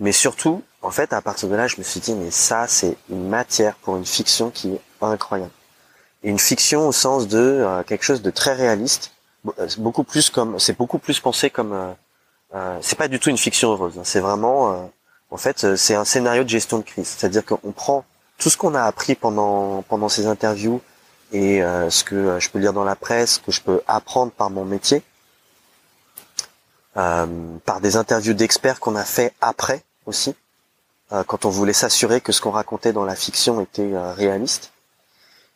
Mais surtout, en fait, à partir de là, je me suis dit, mais ça, c'est une matière pour une fiction qui est incroyable. Une fiction au sens de euh, quelque chose de très réaliste, euh, beaucoup plus comme, c'est beaucoup plus pensé comme, euh, euh c'est pas du tout une fiction heureuse. Hein. c'est vraiment, en fait, c'est un scénario de gestion de crise. C'est-à-dire qu'on prend tout ce qu'on a appris pendant pendant ces interviews et ce que je peux lire dans la presse, que je peux apprendre par mon métier, par des interviews d'experts qu'on a fait après aussi, euh, quand on voulait s'assurer que ce qu'on racontait dans la fiction était euh, réaliste.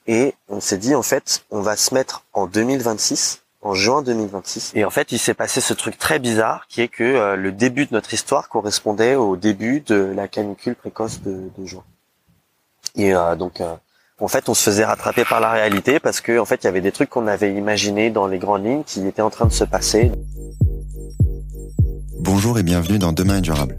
Et on s'est dit en fait, on va se mettre en 2026, en juin 2026. Et en fait, il s'est passé ce truc très bizarre qui est que euh, le début de notre histoire correspondait au début de la canicule précoce de, juin. Et donc, en fait, on se faisait rattraper par la réalité parce que en fait, il y avait des trucs qu'on avait imaginés dans les grandes lignes qui étaient en train de se passer. Bonjour et bienvenue dans Demain est durable.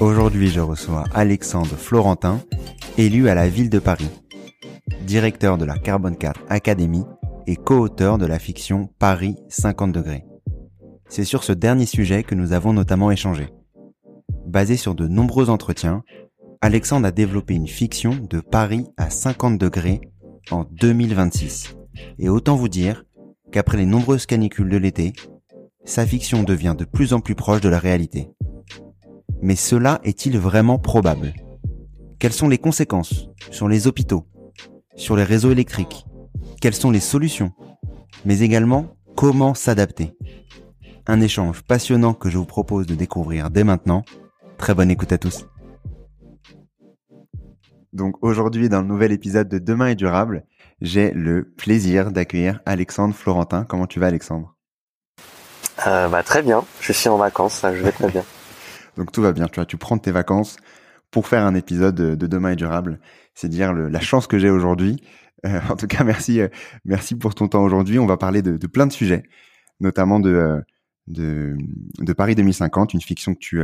Aujourd'hui, je reçois Alexandre Florentin, élu à la ville de Paris, directeur de la Carbone 4 Academy et co-auteur de la fiction Paris 50 degrés. C'est sur ce dernier sujet que nous avons notamment échangé. Basé sur de nombreux entretiens, Alexandre a développé une fiction de Paris à 50 degrés en 2026. Et autant vous dire qu'après les nombreuses canicules de l'été, sa fiction devient de plus en plus proche de la réalité. Mais cela est-il vraiment probable? Quelles sont les conséquences sur les hôpitaux, sur les réseaux électriques, quelles sont les solutions, mais également comment s'adapter? Un échange passionnant que je vous propose de découvrir dès maintenant. Très bonne écoute à tous. Donc aujourd'hui, dans le nouvel épisode de Demain est durable, j'ai le plaisir d'accueillir Alexandre Florentin. Comment tu vas Alexandre? Euh, bah, Très bien, je suis en vacances, je vais très bien. Donc tout va bien, tu vois, tu prends tes vacances pour faire un épisode de, Demain est durable. C'est dire la chance que j'ai aujourd'hui euh, en tout cas, merci, euh, merci pour ton temps aujourd'hui. On va parler de, plein de sujets, notamment de, euh, Paris 2050, une fiction que tu,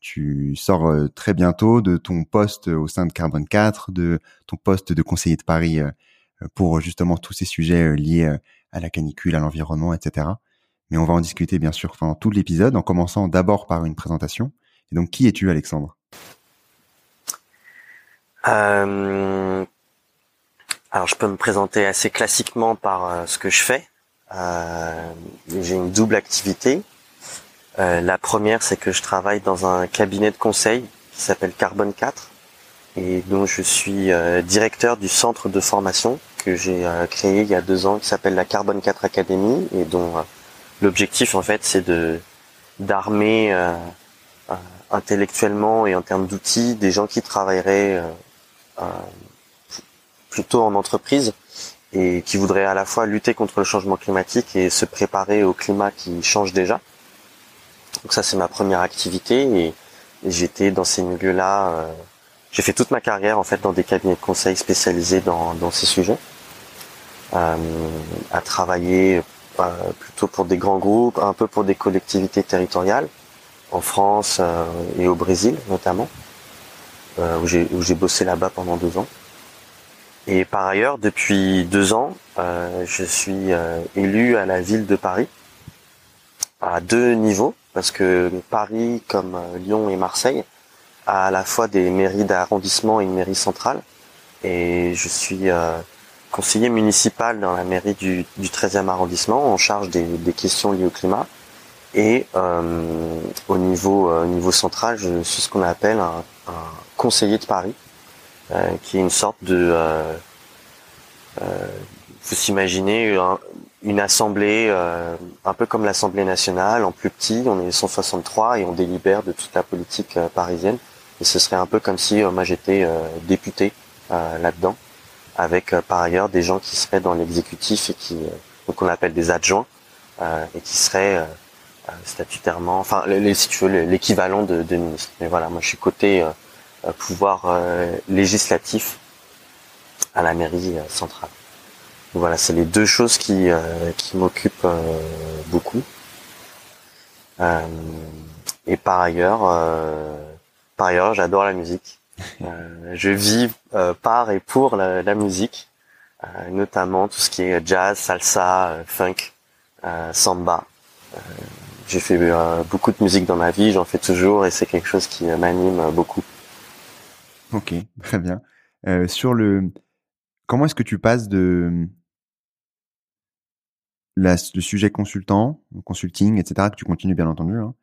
tu sors très bientôt, de ton poste au sein de Carbone 4, de ton poste de conseiller de Paris pour justement tous ces sujets liés à la canicule, à l'environnement, etc. Mais on va en discuter bien sûr pendant tout l'épisode, en commençant d'abord par une présentation. Et donc, qui es-tu, Alexandre? Euh, alors je peux me présenter assez classiquement par euh, ce que je fais. Euh, j'ai une double activité. La première, c'est que je travaille dans un cabinet de conseil qui s'appelle Carbone 4 et dont je suis directeur du centre de formation que j'ai créé il y a deux ans qui s'appelle la Carbone 4 Academy et dont l'objectif en fait c'est de d'armer intellectuellement et en termes d'outils des gens qui travailleraient plutôt en entreprise et qui voudrait à la fois lutter contre le changement climatique et se préparer au climat qui change déjà. Donc ça c'est ma première activité et, j'étais dans ces milieux-là. Euh, j'ai fait toute ma carrière en fait dans des cabinets de conseil spécialisés dans, ces sujets, euh, à travailler euh, plutôt pour des grands groupes, un peu pour des collectivités territoriales, en France euh, et au Brésil notamment, où j'ai bossé là-bas pendant deux ans. Et par ailleurs, depuis deux ans, je suis élu à la ville de Paris à deux niveaux, parce que Paris, comme Lyon et Marseille, a à la fois des mairies d'arrondissement et une mairie centrale. Et je suis conseiller municipal dans la mairie du, du 13e arrondissement en charge des, des, questions liées au climat. Et euh, au niveau, euh, niveau central, je suis ce qu'on appelle un, un, conseiller de Paris, euh, qui est une sorte de... Euh, euh vous imaginez une assemblée un peu comme l'Assemblée nationale, en plus petit, on est 163 et on délibère de toute la politique parisienne. Et ce serait un peu comme si moi j'étais député là-dedans avec euh, par ailleurs des gens qui seraient dans l'exécutif et qui euh, qu'on appelle des adjoints euh, et qui seraient statutairement, enfin les, si tu veux l'équivalent de, de. Mais voilà, moi je suis côté pouvoir législatif à la mairie centrale. Donc voilà, c'est les deux choses qui qui m'occupent beaucoup. et par ailleurs, par ailleurs, j'adore la musique. Euh, je vis euh, par et pour la, musique, euh, notamment tout ce qui est jazz, salsa, funk, samba. J'ai fait beaucoup de musique dans ma vie, j'en fais toujours et c'est quelque chose qui m'anime beaucoup. Ok, très bien. Sur le, comment est-ce que tu passes de la, le sujet consultant, consulting, etc., que tu continues bien entendu, hein,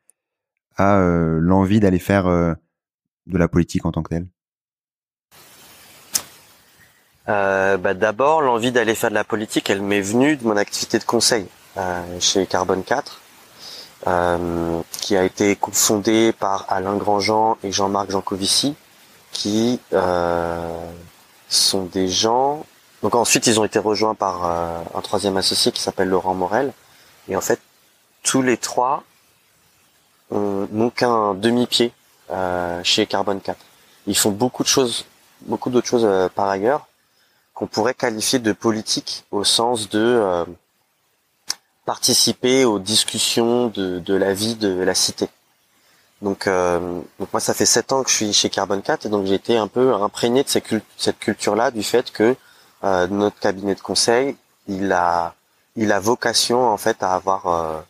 à l'envie d'aller faire de la politique en tant que telle? Euh, bah D'abord, l'envie d'aller faire de la politique, elle m'est venue de mon activité de conseil euh, chez Carbone 4, euh, qui a été fondée par Alain Grandjean et Jean-Marc Jancovici, qui euh, sont des gens... Donc ensuite, ils ont été rejoints par euh, un troisième associé qui s'appelle Laurent Morel. Et en fait, tous les trois n'ont qu'un demi-pied chez Carbone 4. Ils font beaucoup de choses, beaucoup d'autres choses euh, par ailleurs qu'on pourrait qualifier de politique au sens de euh, participer aux discussions de, la vie de la cité. Donc, donc moi, ça fait sept ans que je suis chez Carbone 4 et donc j'ai été un peu imprégné de cette, cette culture-là, du fait que notre cabinet de conseil, il a, il a vocation en fait à avoir,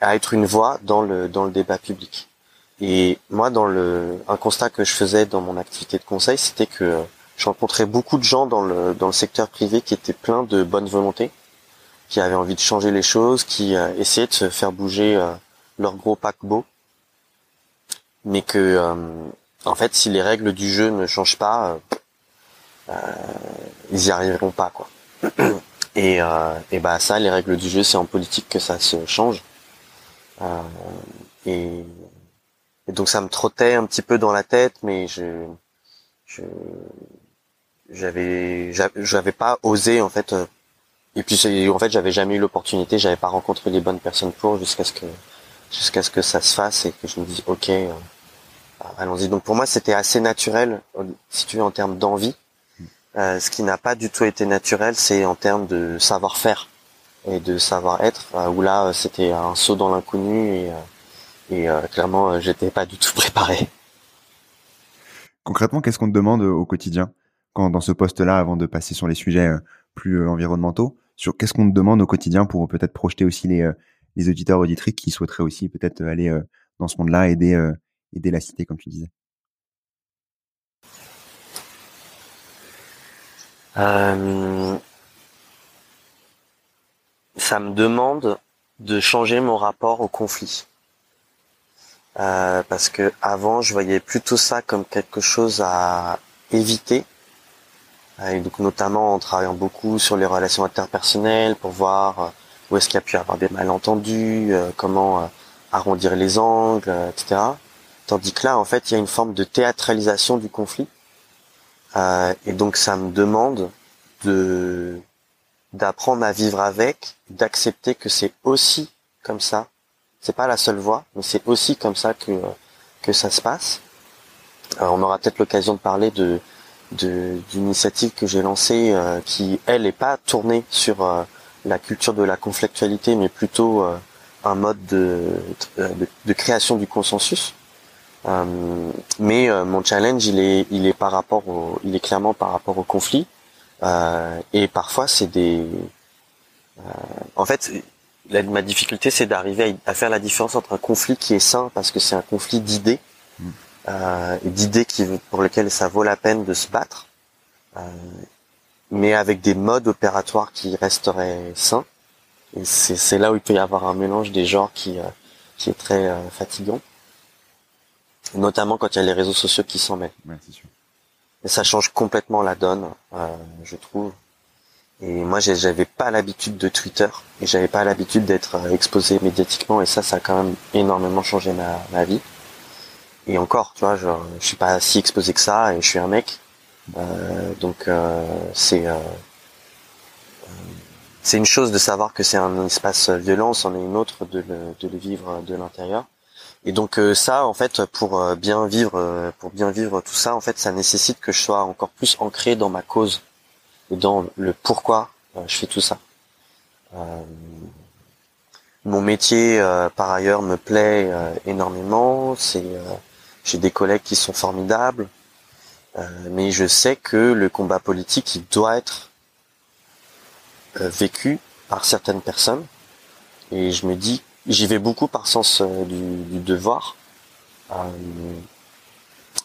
à être une voix dans le dans le débat public. Et moi, dans le, un constat que je faisais dans mon activité de conseil, c'était que je rencontrais beaucoup de gens dans le, dans le secteur privé qui étaient pleins de bonne volonté, qui avaient envie de changer les choses, qui euh, essayaient de se faire bouger euh, leur gros paquebot, mais que, euh, en fait, si les règles du jeu ne changent pas, ils y arriveront pas, quoi. Et, et bah ça, les règles du jeu, c'est en politique que ça se change. et et donc ça me trottait un petit peu dans la tête, mais je, je j'avais j'avais pas osé en fait. Euh, et puis en fait j'avais jamais eu l'opportunité, j'avais pas rencontré les bonnes personnes pour jusqu'à ce que jusqu'à ce que ça se fasse et que je me dise ok, euh, allons-y. Donc pour moi c'était assez naturel, si tu veux en termes d'envie. Euh, ce qui n'a pas du tout été naturel, c'est en termes de savoir-faire et de savoir-être, où là c'était un saut dans l'inconnu et et euh, clairement, euh, j'étais pas du tout préparé. Concrètement, qu'est-ce qu'on te demande au quotidien quand dans ce poste-là, avant de passer sur les sujets euh, plus environnementaux, sur qu'est-ce qu'on te demande au quotidien pour peut-être projeter aussi les, les auditeurs auditrices qui souhaiteraient aussi peut-être aller dans ce monde-là, aider aider la cité, comme tu disais? Euh, ça me demande de changer mon rapport au conflit. Euh, parce que avant je voyais plutôt ça comme quelque chose à éviter. Euh, et donc notamment en travaillant beaucoup sur les relations interpersonnelles pour voir euh, où est-ce qu'il y a pu avoir des malentendus, comment arrondir les angles, etc. Tandis que là, en fait, il y a une forme de théâtralisation du conflit. et donc ça me demande de d'apprendre à vivre avec, d'accepter que c'est aussi comme ça c'est pas la seule voie, mais c'est aussi comme ça que que ça se passe. on aura peut-être l'occasion de parler de d'initiative que j'ai lancée euh, qui elle est pas tournée sur euh, la culture de la conflictualité mais plutôt euh, un mode de, de, création du consensus Euh, mais euh, mon challenge, il est, il est par rapport au, il est clairement par rapport au conflit. Euh, et parfois, c'est des, en fait, ma difficulté, c'est d'arriver à, faire la différence entre un conflit qui est sain parce que c'est un conflit d'idées, mm. d'idées qui pour lesquelles ça vaut la peine de se battre, mais avec des modes opératoires qui resteraient sains. Et c'est là où il peut y avoir un mélange des genres qui qui est très fatigant notamment quand il y a les réseaux sociaux qui s'en mêlent. Ouais, c'est sûr. Et ça change complètement la donne, euh, je trouve. Et moi, j'avais pas l'habitude de Twitter et j'avais pas l'habitude d'être euh, exposé médiatiquement et ça, ça a quand même énormément changé ma, ma vie. Et encore, tu vois, je, je suis pas si exposé que ça et je suis un mec, euh, donc euh, c'est euh, c'est une chose de savoir que c'est un espace violent, c'en est une autre de le, de le vivre de l'intérieur. Et donc euh, ça, en fait, pour euh, bien vivre, euh, pour bien vivre tout ça, en fait, ça nécessite que je sois encore plus ancré dans ma cause dans le pourquoi je fais tout ça. mon métier, par ailleurs, me plaît énormément. C'est, j'ai des collègues qui sont formidables, mais je sais que le combat politique, il doit être vécu par certaines personnes. Et je me dis J'y vais beaucoup par sens euh, du, devoir. Euh,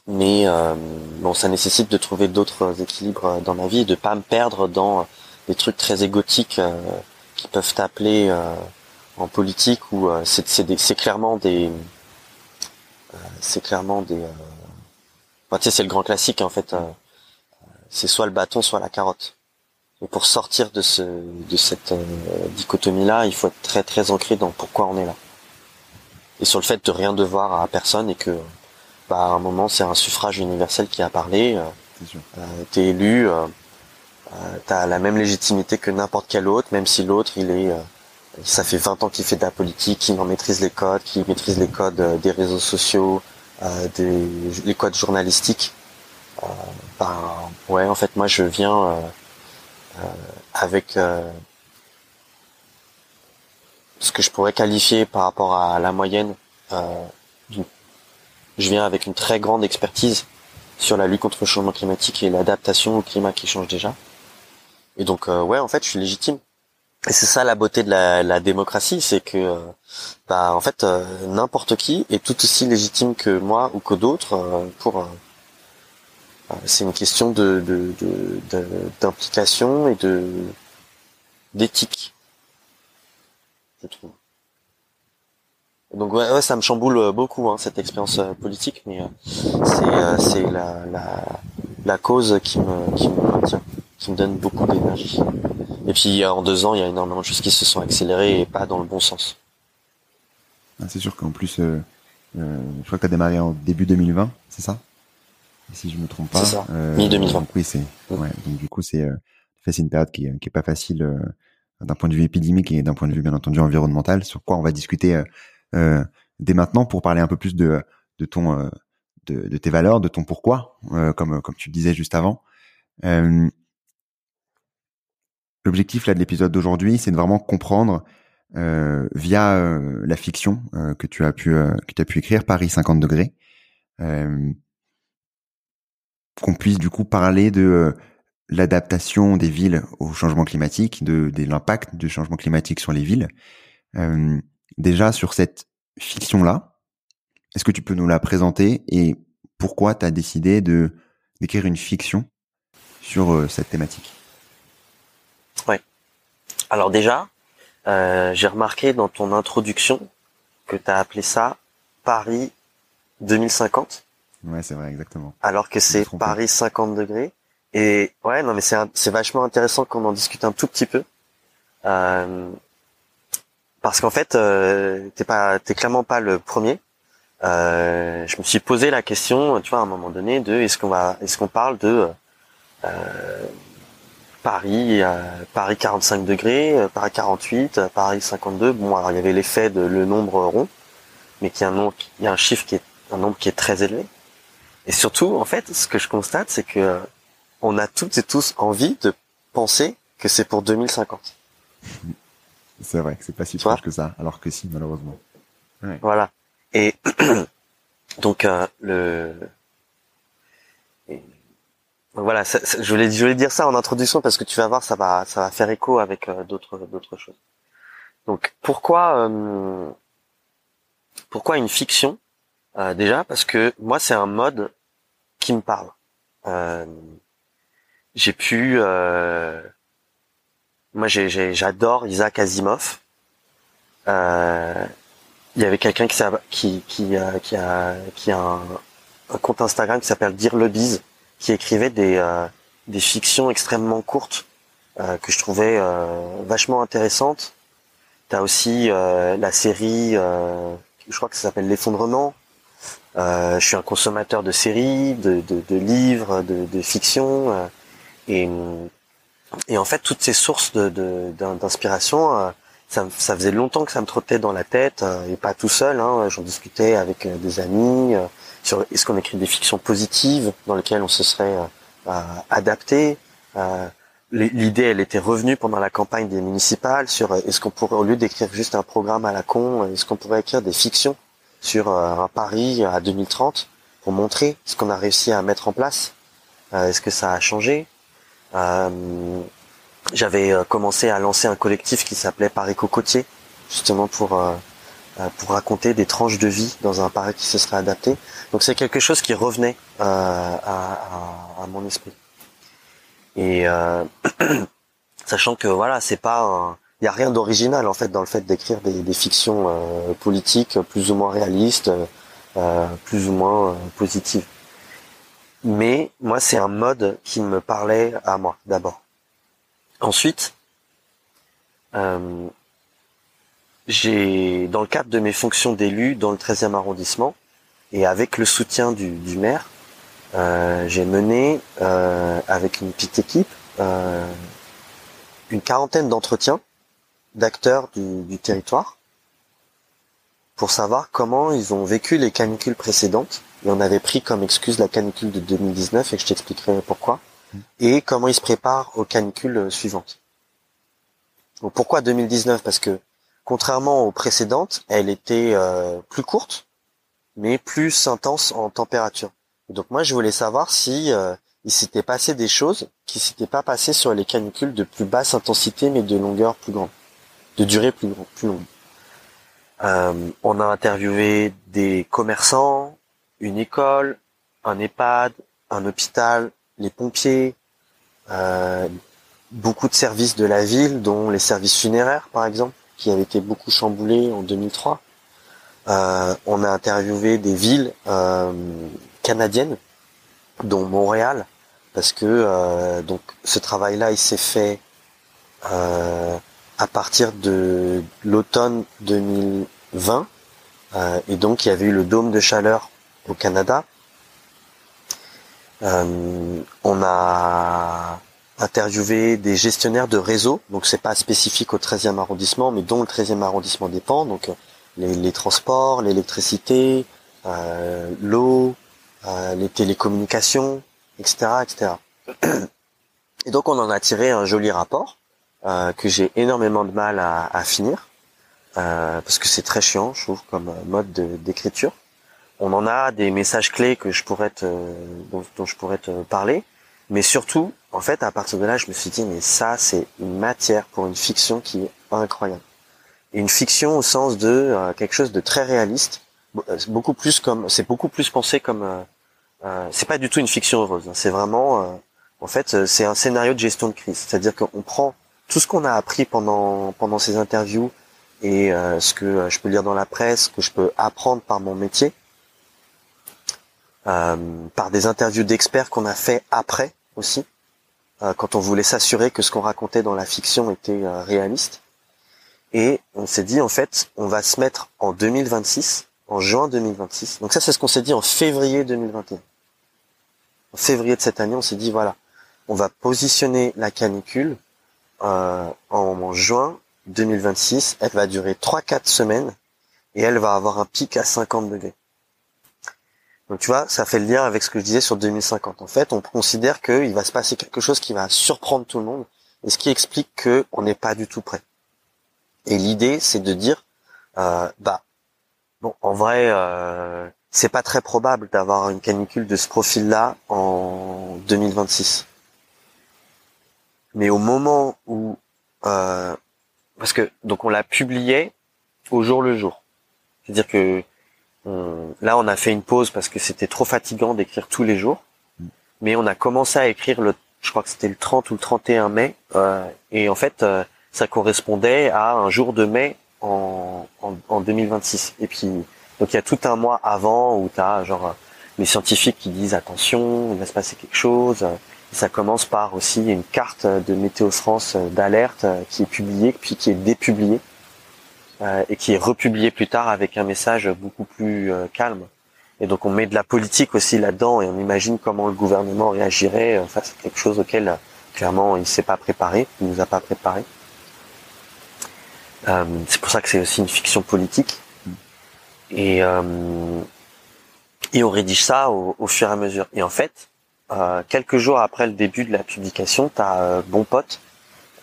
mais euh, bon, ça nécessite de trouver d'autres équilibres dans ma vie et de pas me perdre dans des trucs très égotiques qui peuvent t'appeler en politique ou c'est c'est clairement des c'est clairement des tu sais c'est le grand classique en fait c'est soit le bâton soit la carotte et pour sortir de ce de cette euh, dichotomie là, il faut être très très ancré dans pourquoi on est là. Et sur le fait de rien devoir à personne et que bah, à un moment c'est un suffrage universel qui a parlé. Euh, euh t'es élu, euh, euh, t'as la même légitimité que n'importe quel autre, même si l'autre il est ça fait 20 ans qu'il fait de la politique, qu'il en maîtrise les codes, qu'il maîtrise les codes des réseaux sociaux, des, les codes journalistiques. bah, ouais, en fait, moi, je viens euh, avec euh, ce que je pourrais qualifier par rapport à la moyenne. Euh, je viens avec une très grande expertise sur la lutte contre le changement climatique et l'adaptation au climat qui change déjà. Et donc ouais, en fait, je suis légitime. Et c'est ça la beauté de la, la démocratie, c'est que bah en fait n'importe qui est tout aussi légitime que moi ou que d'autres pour c'est une question de, d'implication et de d'éthique, je trouve. Donc ouais, ça me chamboule beaucoup hein, cette expérience euh, politique, mais euh, c'est euh, la, la, la cause qui me qui me maintient, qui me donne beaucoup d'énergie. Et puis en deux ans, il y a énormément de choses qui se sont accélérées et pas dans le bon sens. Ah, c'est sûr qu'en plus, je crois que tu as démarré en début 2020, c'est ça? Si je me trompe pas. C'est ça. Euh, Mi-2020. Oui, c'est. Ouais. Donc du coup, c'est euh, une période qui, qui est pas facile euh, d'un point de vue épidémique et d'un point de vue bien entendu environnemental. Sur quoi on va discuter euh, dès maintenant pour parler un peu plus de de ton de, de tes valeurs, de ton pourquoi, comme comme tu le disais juste avant. L'objectif là de l'épisode d'aujourd'hui, c'est de vraiment comprendre euh, via la fiction que tu as pu que tu as pu écrire Paris 50 degrés qu'on puisse du coup parler de euh, l'adaptation des villes au changement climatique, de, l'impact du changement climatique sur les villes. Euh, déjà sur cette fiction-là, est-ce que tu peux nous la présenter et pourquoi tu as décidé de d'écrire une fiction sur euh, cette thématique? Ouais. Alors déjà, j'ai remarqué dans ton introduction que tu as appelé ça Paris 2050. Ouais, c'est vrai, exactement. Alors que c'est Paris 50 degrés. Et ouais, non, mais c'est c'est vachement intéressant qu'on en discute un tout petit peu. Euh, parce qu'en fait, euh, t'es pas, t'es clairement pas le premier. Euh, je me suis posé la question, tu vois, à un moment donné, de est-ce qu'on va, est-ce qu'on parle de euh, Paris, euh, Paris 45 degrés, euh, Paris 48, Paris 52. Bon, alors il y avait l'effet de le nombre rond, mais qui un nombre, il y a un chiffre qui est un nombre qui est très élevé. Et surtout, en fait, ce que je constate, c'est que on a toutes et tous envie de penser que c'est pour 2050. C'est vrai que c'est pas si proche que ça, alors que si, malheureusement. Voilà. Et donc le voilà, je voulais je voulais dire ça en introduction parce que tu vas voir ça va ça va faire écho avec d'autres d'autres choses. Donc pourquoi pourquoi une fiction Déjà? Parce que moi c'est un mode qui me parle. j'ai pu moi j'adore Isaac Asimov. Euh, il y avait quelqu'un qui, qui, qui, a, qui a, qui a un, compte Instagram qui s'appelle Dire le Bise, qui écrivait des, euh, des fictions extrêmement courtes euh, que je trouvais vachement intéressantes. T'as aussi la série, je crois que ça s'appelle L'effondrement. je suis un consommateur de séries, de, de, de livres, de, de fiction, et et en fait, toutes ces sources d'inspiration, euh, ça, faisait longtemps que ça me trottait dans la tête, euh, et pas tout seul. Hein, J'en discutais avec euh, des amis sur est-ce qu'on écrit des fictions positives dans lesquelles on se serait adapté. L'idée, elle était revenue pendant la campagne des municipales sur est-ce qu'on pourrait, au lieu d'écrire juste un programme à la con, est-ce qu'on pourrait écrire des fictions sur un Paris à 2030 pour montrer ce qu'on a réussi à mettre en place? est-ce que ça a changé? J'avais euh, commencé à lancer un collectif qui s'appelait Paris Cocotier, justement pour euh, pour raconter des tranches de vie dans un Paris qui se serait adapté. Donc c'est quelque chose qui revenait à, mon esprit. Et sachant que voilà, c'est pas, il y a rien d'original en fait dans le fait d'écrire des, fictions politiques plus ou moins réalistes, plus ou moins positives mais moi c'est un mode qui me parlait à moi d'abord. Ensuite, euh, j'ai dans le cadre de mes fonctions d'élu dans le 13e arrondissement et avec le soutien du, maire, euh, j'ai mené euh, avec une petite équipe une quarantaine d'entretiens d'acteurs du territoire pour savoir comment ils ont vécu les canicules précédentes et on avait pris comme excuse la canicule de 2019 et je t'expliquerai pourquoi mm. et comment ils se préparent aux canicules suivantes. Donc pourquoi 2019 Parce que contrairement aux précédentes, elle était euh, plus courte mais plus intense en température. donc moi je voulais savoir si euh, il s'était passé des choses qui s'étaient pas passées sur les canicules de plus basse intensité mais de longueur plus grande, de durée plus, plus longue. Euh, on a interviewé des commerçants, une école, un EHPAD, un hôpital, les pompiers, euh, beaucoup de services de la ville, dont les services funéraires par exemple, qui avaient été beaucoup chamboulés en 2003. Euh, on a interviewé des villes canadiennes, dont Montréal, parce que donc ce travail-là, il s'est fait à partir de l'automne 2020. Euh, et donc il y avait eu le dôme de chaleur au Canada. Euh, on a interviewé des gestionnaires de réseau, donc c'est pas spécifique au 13e arrondissement, mais dont le 13e arrondissement dépend, donc les, transports, l'électricité, euh, l'eau, les télécommunications, etc., etc. Et donc on en a tiré un joli rapport euh, que j'ai énormément de mal à, à finir euh, parce que c'est très chiant, je trouve, comme mode d'écriture. On en a des messages clés que je pourrais te, dont, je pourrais te parler, mais surtout, en fait, à partir de là, je me suis dit, mais ça, c'est une matière pour une fiction qui est incroyable. Une fiction au sens de euh, quelque chose de très réaliste, beaucoup plus comme, c'est beaucoup plus pensé comme, euh, c'est pas du tout une fiction heureuse. Hein. c'est vraiment, en fait, c'est un scénario de gestion de crise. C'est-à-dire qu'on prend tout ce qu'on a appris pendant pendant ces interviews et euh, ce que euh, je peux lire dans la presse, que je peux apprendre par mon métier, euh, par des interviews d'experts qu'on a fait après aussi, quand on voulait s'assurer que ce qu'on racontait dans la fiction était réaliste. Et on s'est dit en fait, on va se mettre en 2026, en juin 2026. Donc ça c'est ce qu'on s'est dit en février 2021. En février de cette année, on s'est dit voilà, on va positionner la canicule euh, en, juin 2026. Elle va durer 3-4 semaines et elle va avoir un pic à 50 degrés. Donc tu vois, ça fait le lien avec ce que je disais sur 2050. En fait, on considère qu'il va se passer quelque chose qui va surprendre tout le monde, et ce qui explique que on n'est pas du tout prêt. Et l'idée, c'est de dire, euh, bah, bon, en vrai, euh, c'est pas très probable d'avoir une canicule de ce profil-là en 2026. Mais au moment où, euh, parce que donc on l'a publié au jour le jour, c'est-à-dire que là on a fait une pause parce que c'était trop fatigant d'écrire tous les jours, mais on a commencé à écrire le, je crois que c'était le 30 ou le 31 mai, euh, et en fait euh, ça correspondait à un jour de mai en, en, en 2026. Et puis donc il y a tout un mois avant où tu as genre les scientifiques qui disent attention, il va se passer quelque chose. ça commence par aussi une carte de Météo France d'alerte qui est publiée puis qui est dépubliée euh, et qui est republiée plus tard avec un message beaucoup plus euh, calme. Et donc on met de la politique aussi là-dedans et on imagine comment le gouvernement réagirait euh, face à quelque chose auquel clairement il s'est pas préparé, il nous a pas préparé. c'est pour ça que c'est aussi une fiction politique et, euh, et on rédige ça au, fur et à mesure. Et en fait, euh, quelques jours après le début de la publication, tu as euh, bon pote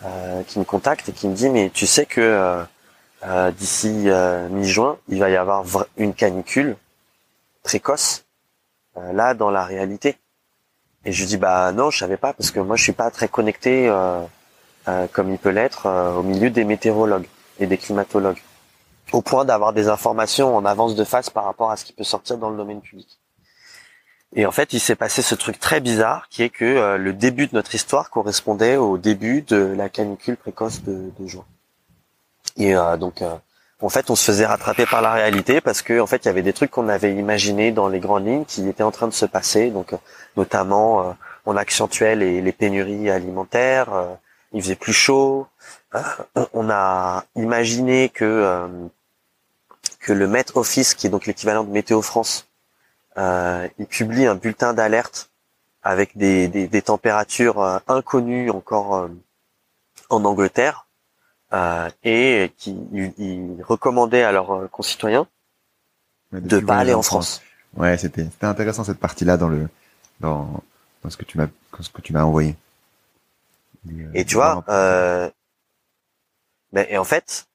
euh, qui me contacte et qui me dit mais tu sais que euh, d'ici mi-juin, il va y avoir une canicule précoce là dans la réalité. Et je dis bah non, je savais pas parce que moi je suis pas très connecté comme il peut l'être au milieu des météorologues et des climatologues au point d'avoir des informations en avance de face par rapport à ce qui peut sortir dans le domaine public. Et en fait, il s'est passé ce truc très bizarre qui est que euh, le début de notre histoire correspondait au début de la canicule précoce de, de juin. Et euh, donc, euh, en fait, on se faisait rattraper par la réalité parce que en fait, il y avait des trucs qu'on avait imaginés dans les grandes lignes qui étaient en train de se passer. Donc, notamment, on accentuait les, les pénuries alimentaires. il faisait plus chaud. on a imaginé que que le Met Office, qui est donc l'équivalent de Météo France, euh, il publie un bulletin d'alerte avec des, des, des températures euh, inconnues encore euh, en Angleterre euh, et qui il, recommandait à leurs concitoyens de pas aller en France. Ouais, c'était c'était intéressant cette partie-là dans le dans, dans ce que tu m'as ce que tu m'as envoyé. Et, tu vois, euh, ben, et en fait,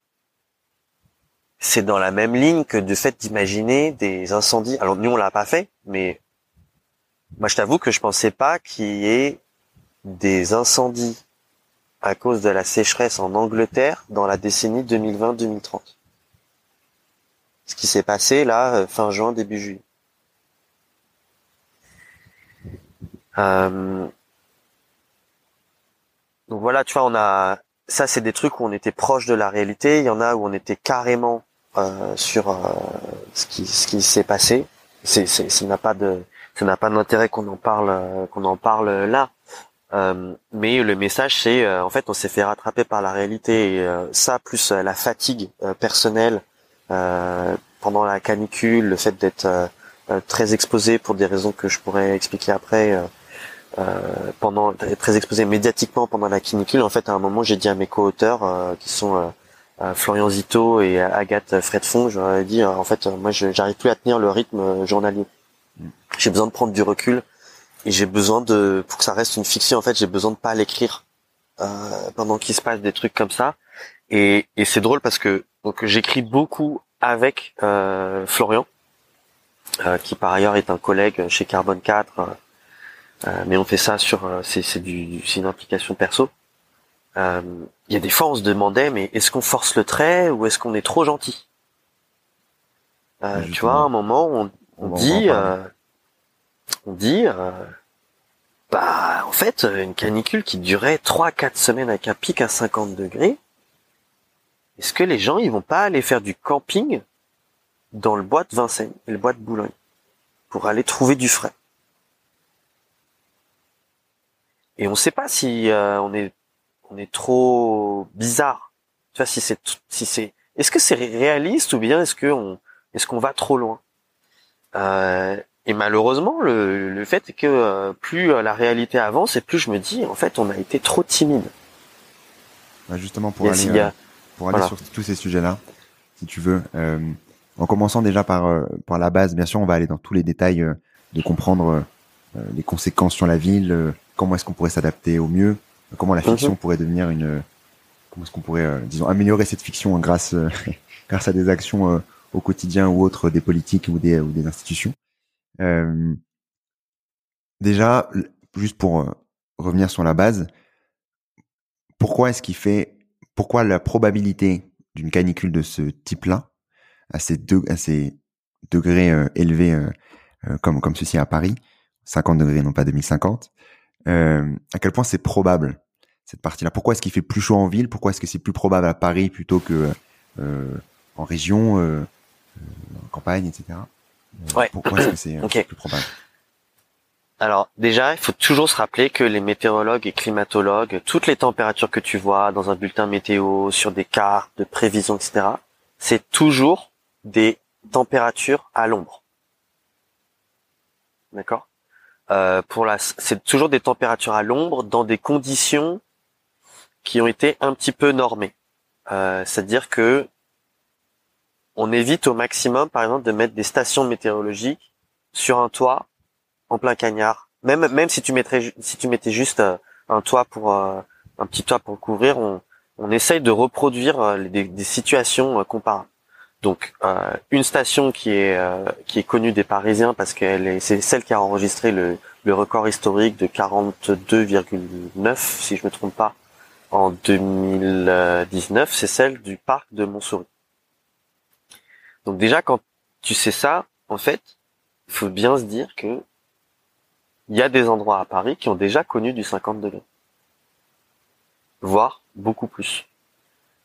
c'est dans la même ligne que du fait d'imaginer des incendies. Alors nous on l'a pas fait, mais moi je t'avoue que je pensais pas qu'il y ait des incendies à cause de la sécheresse en Angleterre dans la décennie 2020-2030. Ce qui s'est passé là euh, fin juin début juillet. Euh, donc voilà, tu vois, on a ça, c'est des trucs où on était proche de la réalité. Il y en a où on était carrément euh, sur euh, ce qui ce qui s'est passé. C'est ça n'a pas de ça n'a pas d'intérêt qu'on en parle euh, qu'on en parle là. Mais le message c'est en fait on s'est fait rattraper par la réalité et ça plus la fatigue personnelle pendant la canicule, le fait d'être très exposé pour des raisons que je pourrais expliquer après. pendant très exposé médiatiquement pendant la canicule en fait à un moment j'ai dit à mes co-auteurs qui sont Florian Zito et Agathe Fredfond, j'aurais dit en fait moi j'arrive plus à tenir le rythme journalier. Mm. J'ai besoin de prendre du recul et j'ai besoin de pour que ça reste une fiction en fait j'ai besoin de pas l'écrire euh, pendant qu'il se passe des trucs comme ça. Et, et c'est drôle parce que donc j'écris beaucoup avec euh, Florian euh, qui par ailleurs est un collègue chez Carbone 4 euh, mais on fait ça sur c'est c'est du c'est une implication perso. Euh, il y a des fois on se demandait mais est-ce qu'on force le trait ou est-ce qu'on est trop gentil? Euh, Tu vois, à un moment on, on, dit, euh, on dit, bah en fait une canicule qui durait 3-4 semaines avec un pic à 50 degrés, est-ce que les gens ils vont pas aller faire du camping dans le bois de Vincennes et le bois de Boulogne pour aller trouver du frais? Et on ne sait pas si on est on est trop bizarre. Tu vois, si c'est, si c'est, est-ce que c'est réaliste ou bien est-ce que on, est-ce qu'on va trop loin? Euh, Et malheureusement, le, le fait est que euh, plus la réalité avance et plus je me dis, en fait, on a été trop timide. justement, pour aller, euh, pour aller sur tous ces sujets-là, si tu veux, en commençant déjà par par la base, bien sûr, on va aller dans tous les détails de comprendre les conséquences sur la ville, comment est-ce qu'on pourrait s'adapter au mieux, comment la fiction mhm. pourrait devenir une comment est-ce qu'on pourrait euh, disons améliorer cette fiction grâce euh, grâce à des actions euh, au quotidien ou autre des politiques ou des, ou des institutions. Euh, déjà, juste pour revenir sur la base, pourquoi est-ce qu'il fait, pourquoi la probabilité d'une canicule de ce type-là, à ces, degrés élevés comme, ceci à Paris, 50 degrés, non pas 2050, euh, à quel point c'est probable cette partie-là? Pourquoi est-ce qu'il fait plus chaud en ville? Pourquoi est-ce que c'est plus probable à Paris plutôt que euh, en région, euh, en campagne, etc. Ouais. Pourquoi est-ce que c'est plus probable alors déjà, il faut toujours se rappeler que les météorologues et climatologues, toutes les températures que tu vois dans un bulletin météo, sur des cartes de prévision, etc., c'est toujours des températures à l'ombre. D'accord? Euh, pour la, c'est toujours des températures à l'ombre dans des conditions qui ont été un petit peu normées. Euh, c'est-à-dire que on évite au maximum, par exemple, de mettre des stations météorologiques sur un toit en plein cagnard. Même même si tu mettrais si tu mettais juste euh, un toit pour un petit toit pour couvrir, on, on essaye de reproduire des, des situations comparables. Donc euh, une station qui est euh, qui est connue des Parisiens parce qu'elle est c'est celle qui a enregistré le, record historique de 42,9 si je me trompe pas en 2019, c'est celle du parc de Montsouris. Donc déjà quand tu sais ça, en fait, il faut bien se dire que il y a des endroits à Paris qui ont déjà connu du 50 degrés, voire beaucoup plus.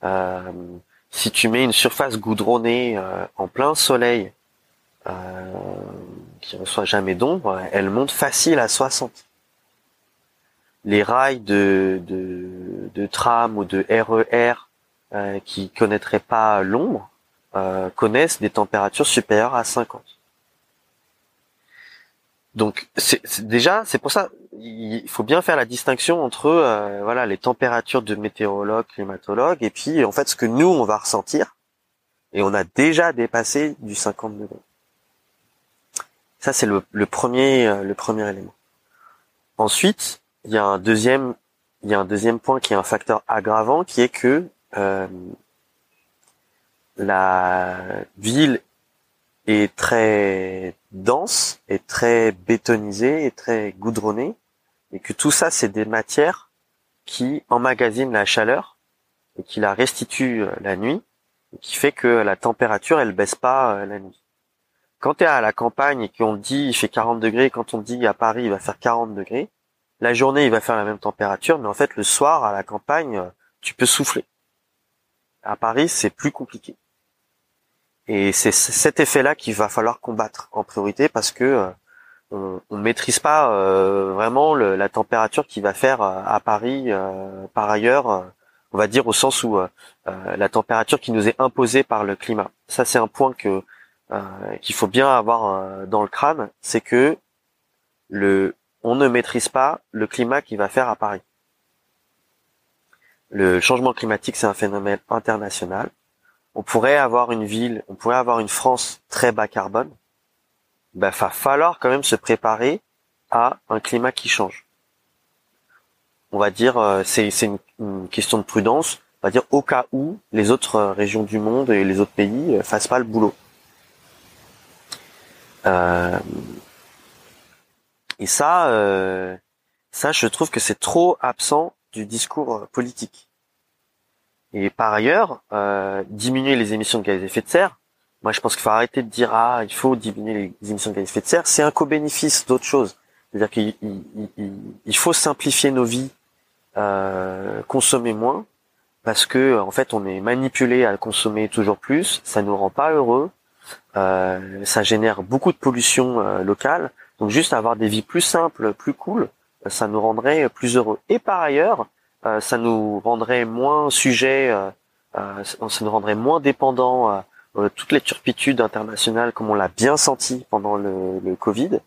Euh, si tu mets une surface goudronnée euh, en plein soleil, euh, qui reçoit jamais d'ombre, elle monte facile à 60. Les rails de, de, tram ou de RER e euh, qui connaîtraient pas l'ombre euh, connaissent des températures supérieures à 50. Donc déjà c'est pour ça il faut bien faire la distinction entre euh, voilà les températures de météorologues, climatologues et puis en fait ce que nous on va ressentir et on a déjà dépassé du 50 degrés. Ça c'est le, premier euh, le premier élément. Ensuite il y a un deuxième il y a un deuxième point qui est un facteur aggravant qui est que la ville est très dense, et très bétonisée, et très goudronnée, et que tout ça, c'est des matières qui emmagasinent la chaleur et qui la restituent euh, la nuit, et qui fait que la température, elle baisse pas euh, la nuit. Quand tu es à la campagne et qu'on dit il fait 40 degrés, quand on dit à Paris il va faire 40 degrés, la journée il va faire la même température, mais en fait le soir à la campagne, euh, tu peux souffler. À Paris, c'est plus compliqué. Et c'est cet effet-là qu'il va falloir combattre en priorité parce que euh, on, on maîtrise pas euh, vraiment la température qui va faire euh, à Paris par ailleurs, on va dire au sens où la température qui nous est imposée par le climat. Ça c'est un point que qu'il faut bien avoir dans le crâne, c'est que le on ne maîtrise pas le climat qui va faire à Paris. Le changement climatique, c'est un phénomène international on pourrait avoir une ville, on pourrait avoir une France très bas carbone, ben, va falloir quand même se préparer à un climat qui change. On va dire, euh, c'est une, question de prudence, on va dire au cas où les autres euh, régions du monde et les autres pays euh, fassent pas le boulot. et ça, ça, je trouve que c'est trop absent du discours politique. Et par ailleurs, euh, diminuer les émissions de gaz à effet de serre, moi je pense qu'il faut arrêter de dire ah il faut diminuer les émissions de gaz à effet de serre, c'est un co-bénéfice d'autre chose. C'est-à-dire qu'il il, faut simplifier nos vies, euh, consommer moins, parce que en fait on est manipulé à consommer toujours plus, ça nous rend pas heureux, euh, ça génère beaucoup de pollution euh, locale, donc juste avoir des vies plus simples, plus cool, ça nous rendrait plus heureux. Et par ailleurs, euh, ça nous rendrait moins sujet, euh, euh, ça nous rendrait moins dépendant toutes les turpitudes internationales comme on l'a bien senti pendant le, le Covid.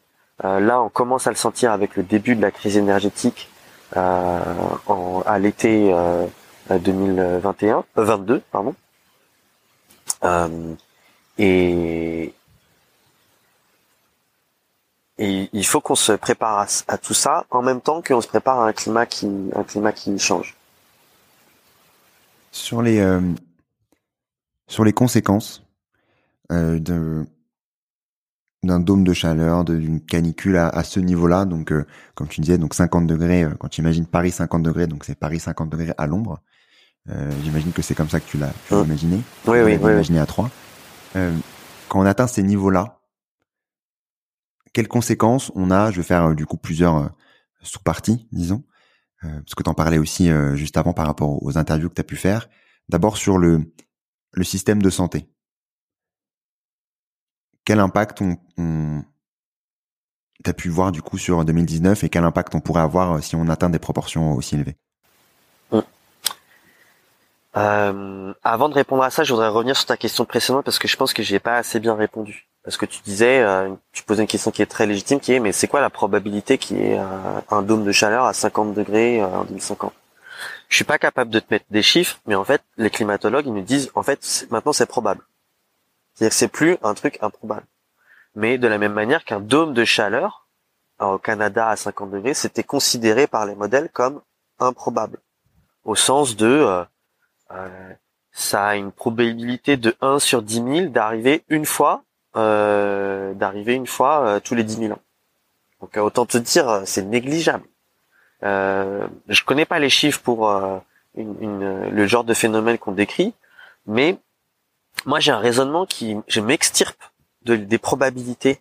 là, on commence à le sentir avec le début de la crise énergétique en, à l'été 2021, 22, pardon. et, et il faut qu'on se prépare à, tout ça en même temps qu'on se prépare à un climat qui, un climat qui change. Sur les, euh, sur les conséquences, euh, d'un dôme de chaleur, d'une canicule à, ce niveau-là. Donc, euh, comme tu disais, donc 50 degrés. quand tu imagines Paris 50 degrés, donc c'est Paris 50 degrés à l'ombre. J'imagine que c'est comme ça que tu l'as mmh. imaginé. Oui, oui, oui. Imaginé à trois. quand on atteint ces niveaux-là, quelles conséquences on a Je vais faire du coup plusieurs sous-parties, disons. Euh, parce que tu en parlais aussi euh, juste avant par rapport aux interviews que tu as pu faire. D'abord sur le, système de santé. Quel impact on, on tu pu voir du coup sur 2019 et quel impact on pourrait avoir euh, si on atteint des proportions aussi élevées? Avant de répondre à ça, je voudrais revenir sur ta question précédente parce que je pense que j'ai pas assez bien répondu parce que tu disais, euh, tu posais une question qui est très légitime, qui est, mais c'est quoi la probabilité qu'il y ait euh, un dôme de chaleur à 50 degrés euh, en 2050 Je suis pas capable de te mettre des chiffres, mais en fait, les climatologues, ils nous disent, en fait, maintenant c'est probable. C'est-à-dire que c'est plus un truc improbable. Mais de la même manière qu'un dôme de chaleur au Canada à 50 degrés, c'était considéré par les modèles comme improbable, au sens de ça a une probabilité de 1 sur 10 000 d'arriver une fois euh, d'arriver une fois euh, tous les 10 000 ans. Donc euh, autant te dire, c'est négligeable. Euh, je connais pas les chiffres pour une, le genre de phénomène qu'on décrit, mais moi j'ai un raisonnement qui, je m'extirpe de, des probabilités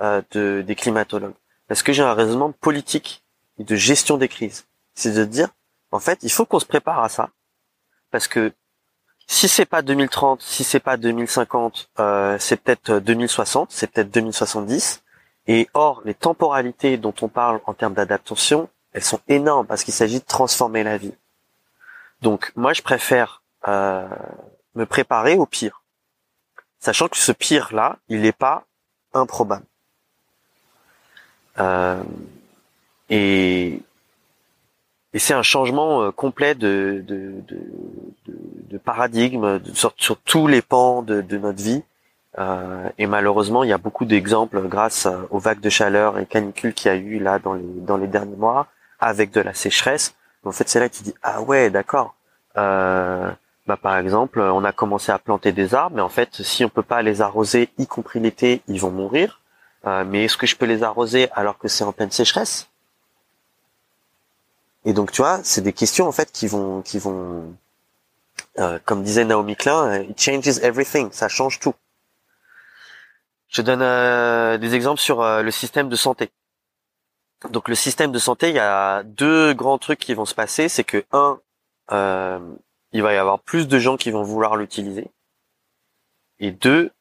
de, des climatologues, parce que j'ai un raisonnement politique et de gestion des crises. C'est de dire, en fait, il faut qu'on se prépare à ça, parce que si c'est pas 2030, si c'est pas 2050, euh, c'est peut-être 2060, c'est peut-être 2070. Et or, les temporalités dont on parle en termes d'adaptation, elles sont énormes parce qu'il s'agit de transformer la vie. Donc, moi, je préfère euh, me préparer au pire, sachant que ce pire-là, il n'est pas improbable. Euh, et et c'est un changement euh, complet de, de, de, de paradigme sur, sur, tous les pans de, notre vie. Euh, et malheureusement, il y a beaucoup d'exemples grâce aux vagues de chaleur et canicules qu'il y a eu là dans les, dans les derniers mois, avec de la sécheresse. En fait, c'est là qu'il dit ah ouais, d'accord. Euh, bah, par exemple, on a commencé à planter des arbres, mais en fait, si on peut pas les arroser, y compris l'été, ils vont mourir. Euh, mais est-ce que je peux les arroser alors que c'est en pleine sécheresse? Et donc, tu vois, c'est des questions en fait qui vont, qui vont, euh, comme disait Naomi Klein, euh, it changes everything, ça change tout. Je donne euh, des exemples sur le système de santé. Donc, le système de santé, il y a deux grands trucs qui vont se passer, c'est que un, il va y avoir plus de gens qui vont vouloir l'utiliser, et deux,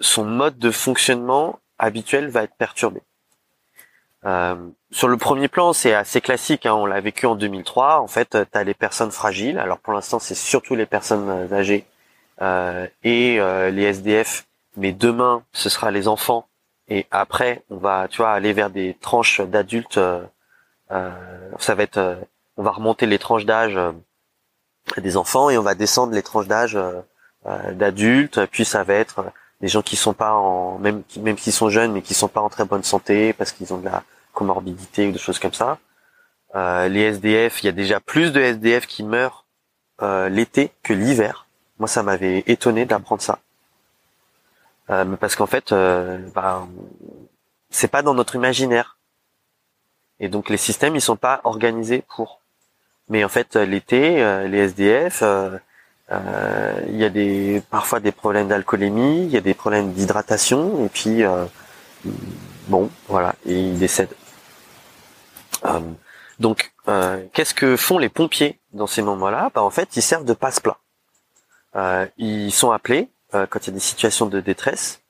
son mode de fonctionnement habituel va être perturbé. Euh, sur le premier plan, c'est assez classique. Hein, on l'a vécu en 2003. En fait, tu as les personnes fragiles. Alors pour l'instant, c'est surtout les personnes euh, âgées euh, et euh, les SDF. Mais demain, ce sera les enfants. Et après, on va, tu vois, aller vers des tranches d'adultes. Euh, ça va être, on va remonter les tranches d'âge des enfants et on va descendre les tranches d'âge d'adultes. Puis ça va être des gens qui sont pas en, même, même qui sont jeunes, mais qui sont pas en très bonne santé parce qu'ils ont de la comorbidité ou des choses comme ça. Euh, les SDF, il y a déjà plus de SDF qui meurent euh, l'été que l'hiver. Moi, ça m'avait étonné d'apprendre ça. Euh, parce qu'en fait, euh, bah, c'est pas dans notre imaginaire. Et donc les systèmes, ils sont pas organisés pour. Mais en fait, l'été, euh, les SDF, il y a des parfois des problèmes d'alcoolémie, il y a des problèmes d'hydratation, et puis bon, voilà, et ils décèdent. Euh, donc, euh, qu'est-ce que font les pompiers dans ces moments-là? Bah, En fait, ils servent de passe-plat. Euh, ils sont appelés quand il y a des situations de détresse.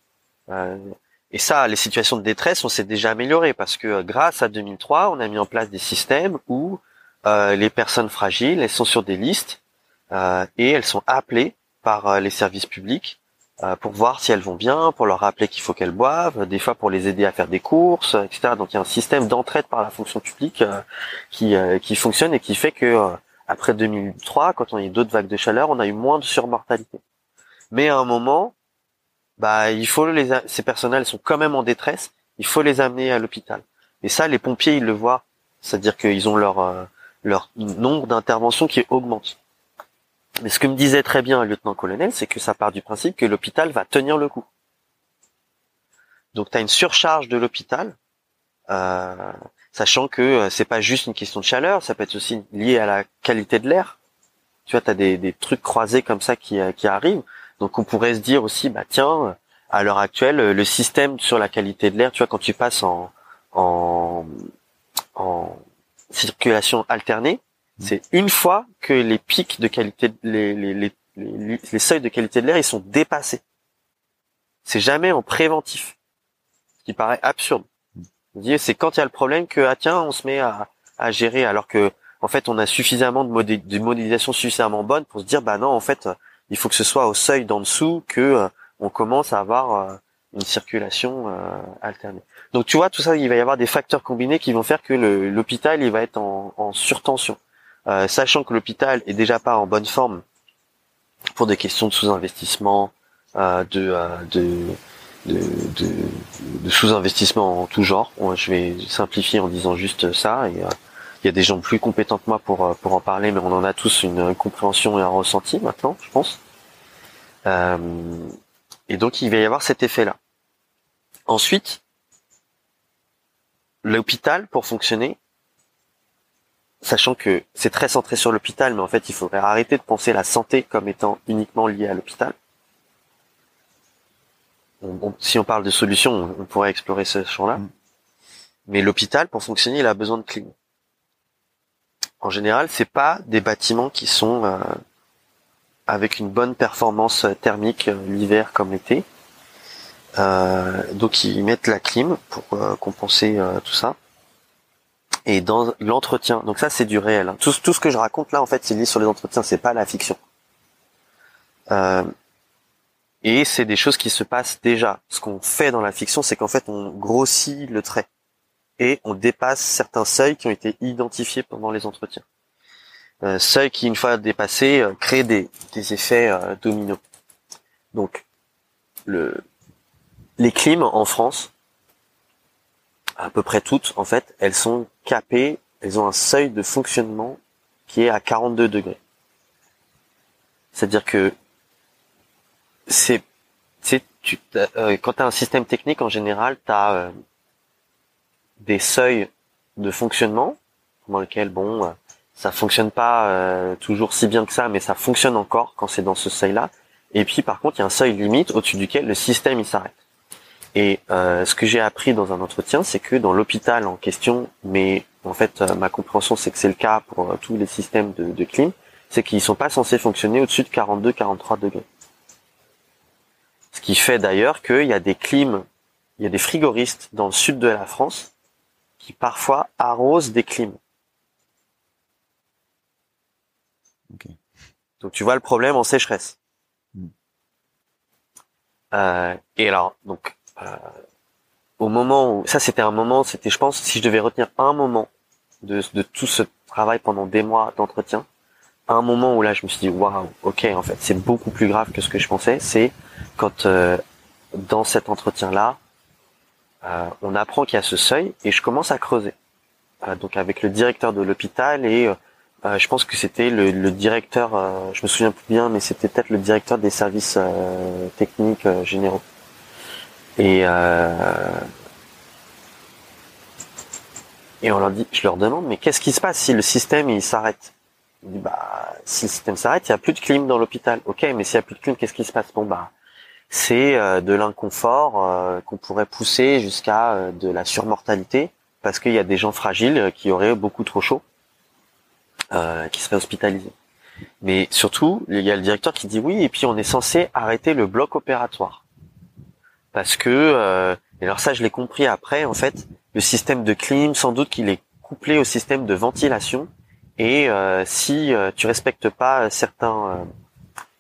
et ça, les situations de détresse, on s'est déjà amélioré parce que grâce à 2003, on a mis en place des systèmes où les personnes fragiles, elles sont sur des listes et elles sont appelées par les services publics euh, pour voir si elles vont bien, pour leur rappeler qu'il faut qu'elles boivent, des fois pour les aider à faire des courses, etc. Donc il y a un système d'entraide par la fonction publique euh, qui, euh, qui fonctionne et qui fait que après 2003, quand on a eu d'autres vagues de chaleur, on a eu moins de surmortalité. Mais à un moment, bah il faut les ces personnels sont quand même en détresse, il faut les amener à l'hôpital. Et ça, les pompiers ils le voient, c'est-à-dire qu'ils ont leur leur nombre d'interventions qui augmente. Mais ce que me disait très bien le lieutenant-colonel, c'est que ça part du principe que l'hôpital va tenir le coup. Donc tu as une surcharge de l'hôpital, euh, sachant que euh, c'est pas juste une question de chaleur, ça peut être aussi lié à la qualité de l'air. Tu vois, tu as des, trucs croisés comme ça qui, qui arrivent. Donc on pourrait se dire aussi, bah tiens, à l'heure actuelle, le système sur la qualité de l'air, tu vois, quand tu passes en, en, en circulation alternée. C'est une fois que les pics de qualité, les, les, les, les, seuils de qualité de l'air, ils sont dépassés. C'est jamais en préventif, ce qui paraît absurde. C'est quand il y a le problème que ah tiens, on se met à, à gérer, alors que en fait, on a suffisamment de, modé de modélisation suffisamment bonne pour se dire bah non, en fait, il faut que ce soit au seuil d'en dessous que euh, on commence à avoir euh, une circulation euh, alternée. Donc tu vois, tout ça, il va y avoir des facteurs combinés qui vont faire que l'hôpital, il va être en, en surtension. Euh, sachant que l'hôpital est déjà pas en bonne forme pour des questions de sous-investissement, euh, de, euh, de, sous-investissement en tout genre. je vais simplifier en disant juste ça. Il y a des gens plus compétents que moi pour pour en parler, mais on en a tous une compréhension et un ressenti maintenant, je pense. et donc il va y avoir cet effet-là. Ensuite, l'hôpital pour fonctionner, sachant que c'est très centré sur l'hôpital, mais en fait il faudrait arrêter de penser la santé comme étant uniquement liée à l'hôpital. si on parle de solutions, on, pourrait explorer ce champ-là. Mm. Mais l'hôpital, pour fonctionner, il a besoin de clim. En général, c'est pas des bâtiments qui sont euh, avec une bonne performance thermique euh, l'hiver comme l'été. Euh, donc ils mettent la clim pour compenser tout ça. Et dans l'entretien, donc ça c'est du réel. Hein. Tout, ce que je raconte là en fait c'est lié sur les entretiens, c'est pas la fiction. et c'est des choses qui se passent déjà. Ce qu'on fait dans la fiction, c'est qu'en fait on grossit le trait et on dépasse certains seuils qui ont été identifiés pendant les entretiens. Euh, seuils qui une fois dépassés créent des, des effets dominos. Donc le, les clims en France, à peu près toutes, en fait, elles sont capées, elles ont un seuil de fonctionnement qui est à 42 degrés. C'est-à-dire que c'est, tu, euh, quand tu as un système technique, en général, tu as euh, des seuils de fonctionnement dans lesquels, bon, euh, ça fonctionne pas toujours si bien que ça, mais ça fonctionne encore quand c'est dans ce seuil-là. Et puis, par contre, il y a un seuil limite au-dessus duquel le système il s'arrête. Et euh, ce que j'ai appris dans un entretien, c'est que dans l'hôpital en question, mais en fait euh, ma compréhension c'est que c'est le cas pour euh, tous les systèmes de, de clim, c'est qu'ils sont pas censés fonctionner au-dessus de 42-43 degrés. Ce qui fait d'ailleurs qu'il y a des clims, il y a des frigoristes dans le sud de la France qui parfois arrosent des clims. Donc tu vois le problème en sécheresse. Hmm. Euh, et alors, donc au moment où ça c'était un moment, c'était je pense si je devais retenir un moment de, de tout ce travail pendant des mois d'entretien, un moment où là je me suis dit waouh, ok en fait c'est beaucoup plus grave que ce que je pensais, c'est quand euh, dans cet entretien là, euh, on apprend qu'il y a ce seuil et je commence à creuser. Euh, donc avec le directeur de l'hôpital et euh, je pense que c'était le, le, directeur, je me souviens plus bien, mais c'était peut-être le directeur des services techniques généraux. Et euh, et on leur dit, je leur demande, mais qu'est-ce qui se passe si le système il s'arrête? Bah si le système s'arrête, il y a plus de clim dans l'hôpital. Ok, mais s'il y a plus de clim, qu'est-ce qui se passe? Bon bah c'est euh, de l'inconfort euh, qu'on pourrait pousser jusqu'à de la surmortalité parce qu'il y a des gens fragiles qui auraient beaucoup trop chaud, qui seraient hospitalisés. Mais surtout, il y a le directeur qui dit oui, et puis on est censé arrêter le bloc opératoire parce que euh, et alors ça je l'ai compris après en fait le système de clim sans doute qu'il est couplé au système de ventilation. Et euh, si euh, tu respectes pas certains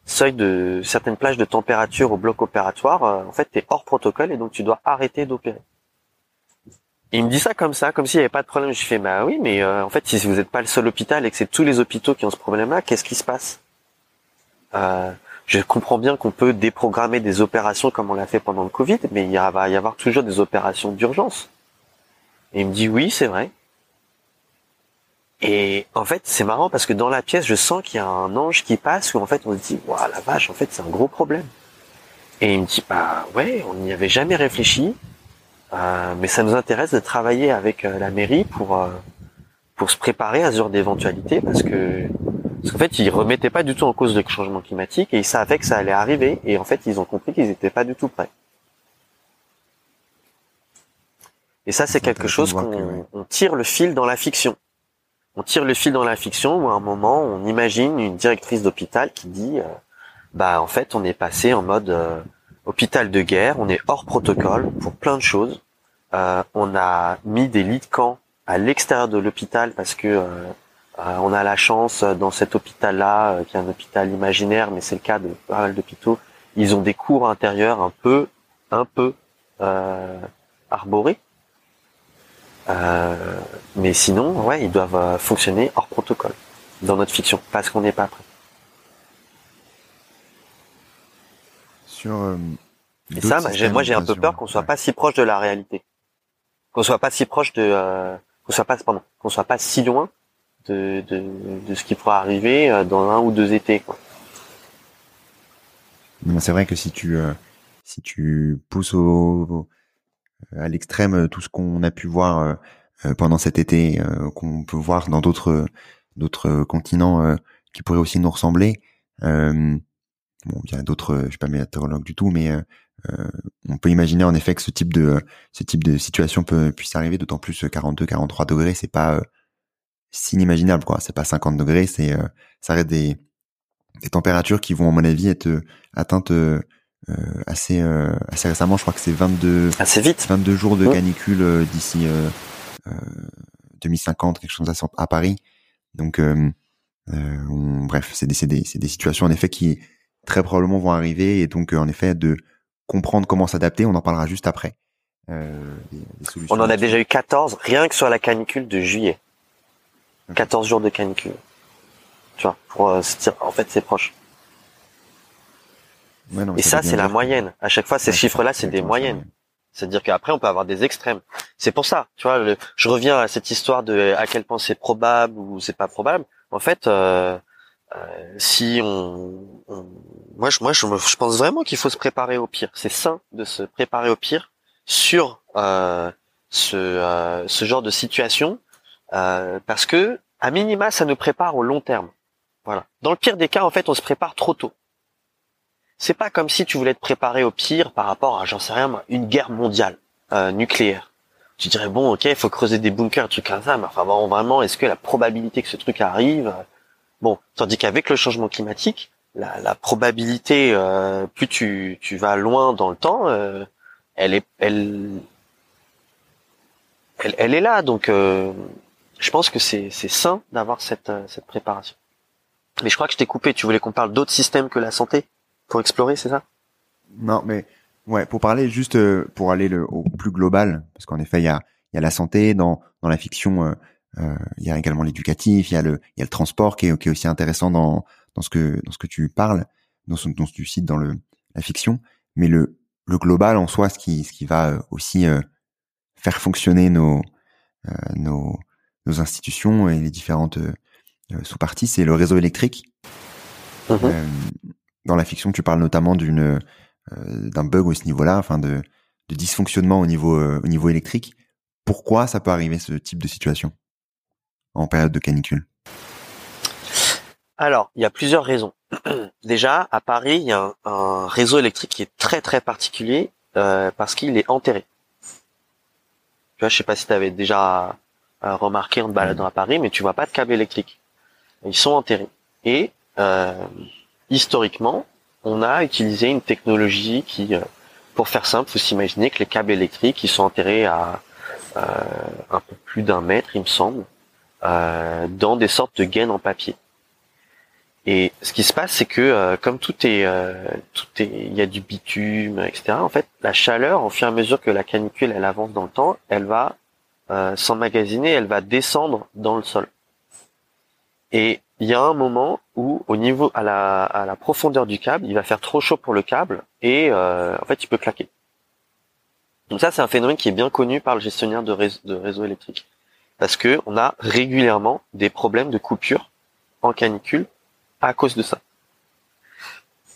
seuils de certaines plages de température au bloc opératoire en fait tu es hors protocole et donc tu dois arrêter d'opérer. Il me dit ça comme ça, comme s'il n'y avait pas de problème. Je fais, bah oui, mais en fait, si vous n'êtes pas le seul hôpital et que c'est tous les hôpitaux qui ont ce problème-là, qu'est-ce qui se passe? Je comprends bien qu'on peut déprogrammer des opérations comme on l'a fait pendant le Covid, mais il va y avoir toujours des opérations d'urgence. Et il me dit oui, c'est vrai. Et en fait, c'est marrant parce que dans la pièce, je sens qu'il y a un ange qui passe où en fait on se dit, waouh la vache, en fait c'est un gros problème. Et il me dit, bah ouais, on n'y avait jamais réfléchi, euh, mais ça nous intéresse de travailler avec euh, la mairie pour euh, pour se préparer à ce genre d'éventualité parce que parce qu'en fait ils remettaient pas du tout en cause le changement climatique et ils savaient que ça allait arriver et en fait ils ont compris qu'ils n'étaient pas du tout prêts. Et ça c'est quelque chose qu'on on tire le fil dans la fiction. On tire le fil dans la fiction où à un moment on imagine une directrice d'hôpital qui dit bah en fait on est passé en mode hôpital de guerre, on est hors protocole pour plein de choses. Euh, on a mis des lits de camp à l'extérieur de l'hôpital parce que euh, euh, on a la chance dans cet hôpital-là, qui est un hôpital imaginaire, mais c'est le cas de pas mal d'hôpitaux, ils ont des cours intérieurs un peu, un peu arborés. mais sinon, ouais, ils doivent fonctionner hors protocole dans notre fiction parce qu'on n'est pas prêt. Sur, euh, et ça, moi j'ai un peu peur qu'on soit pas si proche de la réalité, qu'on soit pas si proche de, euh, qu'on soit pas, pardon, qu'on soit pas si loin de, de, de ce qui pourra arriver euh, dans un ou deux étés. Quoi. C'est vrai que si tu euh, si tu pousses au, à l'extrême tout ce qu'on a pu voir pendant cet été, qu'on peut voir dans d'autres d'autres continents qui pourraient aussi nous ressembler. Euh, bon, il y a d'autres, je suis pas météorologue du tout, mais euh, euh, on peut imaginer en effet que ce type de ce type de situation peut puisse arriver. D'autant plus 42, 43 degrés, c'est pas euh, si inimaginable quoi. C'est pas 50 degrés, c'est ça reste des des températures qui vont à mon avis être atteintes assez assez récemment. Je crois que c'est 22 assez vite, 22 jours de canicule d'ici 2050, quelque chose comme ça à Paris. Donc bref, c'est des, c'est des, c'est des situations en effet qui très probablement vont arriver et donc euh, en effet de comprendre comment s'adapter, on en parlera juste après. Euh, on en a déjà eu 14 rien que sur la canicule de juillet. 14 jours de canicule. Tu vois, pour euh, se dire en fait c'est proche. et ça, c'est la moyenne. À chaque fois, ces chiffres-là, c'est des moyennes. C'est-à-dire qu'après, on peut avoir des extrêmes. C'est pour ça, tu vois, je reviens à cette histoire de à quel point c'est probable ou c'est pas probable. En fait, euh, euh, si on, moi, je, moi, je, je pense vraiment qu'il faut se préparer au pire. C'est sain de se préparer au pire sur euh, ce, euh, ce genre de situation, parce que à minima, ça nous prépare au long terme. Voilà. Dans le pire des cas, en fait, on se prépare trop tôt. C'est pas comme si tu voulais te préparer au pire par rapport à, j'en sais rien, une guerre mondiale nucléaire. Tu dirais bon, ok, il faut creuser des bunkers, trucs comme ça, mais enfin bon, vraiment, est-ce que la probabilité que ce truc arrive Bon, tandis qu'avec le changement climatique, la, probabilité, euh, plus tu, vas loin dans le temps, euh, elle est, elle, elle, elle, est là. Donc, euh, je pense que c'est, c'est sain d'avoir cette, cette préparation. Mais je crois que je t'ai coupé. Tu voulais qu'on parle d'autres systèmes que la santé pour explorer, c'est ça? Non, mais ouais, pour parler juste pour aller le, au plus global, parce qu'en effet, il y a, il y a la santé dans dans la fiction. Euh, il y a également l'éducatif, il y a le, il y a le transport qui est, qui est aussi intéressant dans, dans ce que, dans ce que tu parles, dans ce, dont tu cites dans le, la fiction. Mais le, le global en soi, ce qui, ce qui va euh, aussi euh, faire fonctionner nos, nos, nos institutions et les différentes sous-parties, c'est le réseau électrique. Mm-hmm. dans la fiction, tu parles notamment d'une d'un bug au ce niveau-là, enfin de, de dysfonctionnement au niveau au niveau électrique. Pourquoi ça peut arriver ce type de situation en période de canicule? Alors, il y a plusieurs raisons. Déjà, à Paris, il y a un, réseau électrique qui est très très particulier euh, parce qu'il est enterré. Tu vois, je sais pas si tu avais déjà euh, remarqué en te baladant à Paris, mais tu vois pas de câbles électriques. Ils sont enterrés. Et euh, historiquement, on a utilisé une technologie qui, pour faire simple, faut s'imaginer que les câbles électriques, ils sont enterrés à un peu plus d'un mètre, il me semble, euh, dans des sortes de gaines en papier. Et ce qui se passe, c'est que euh, comme tout est, euh, tout est, il y a du bitume, etc. En fait, la chaleur, au fur et à mesure que la canicule elle avance dans le temps, elle va s'emmagasiner, elle va descendre dans le sol. Et il y a un moment où, au niveau à la, à profondeur du câble, il va faire trop chaud pour le câble et en fait, il peut claquer. Donc ça, c'est un phénomène qui est bien connu par le gestionnaire de réseau, électrique. parce que on a régulièrement des problèmes de coupure en canicule à cause de ça.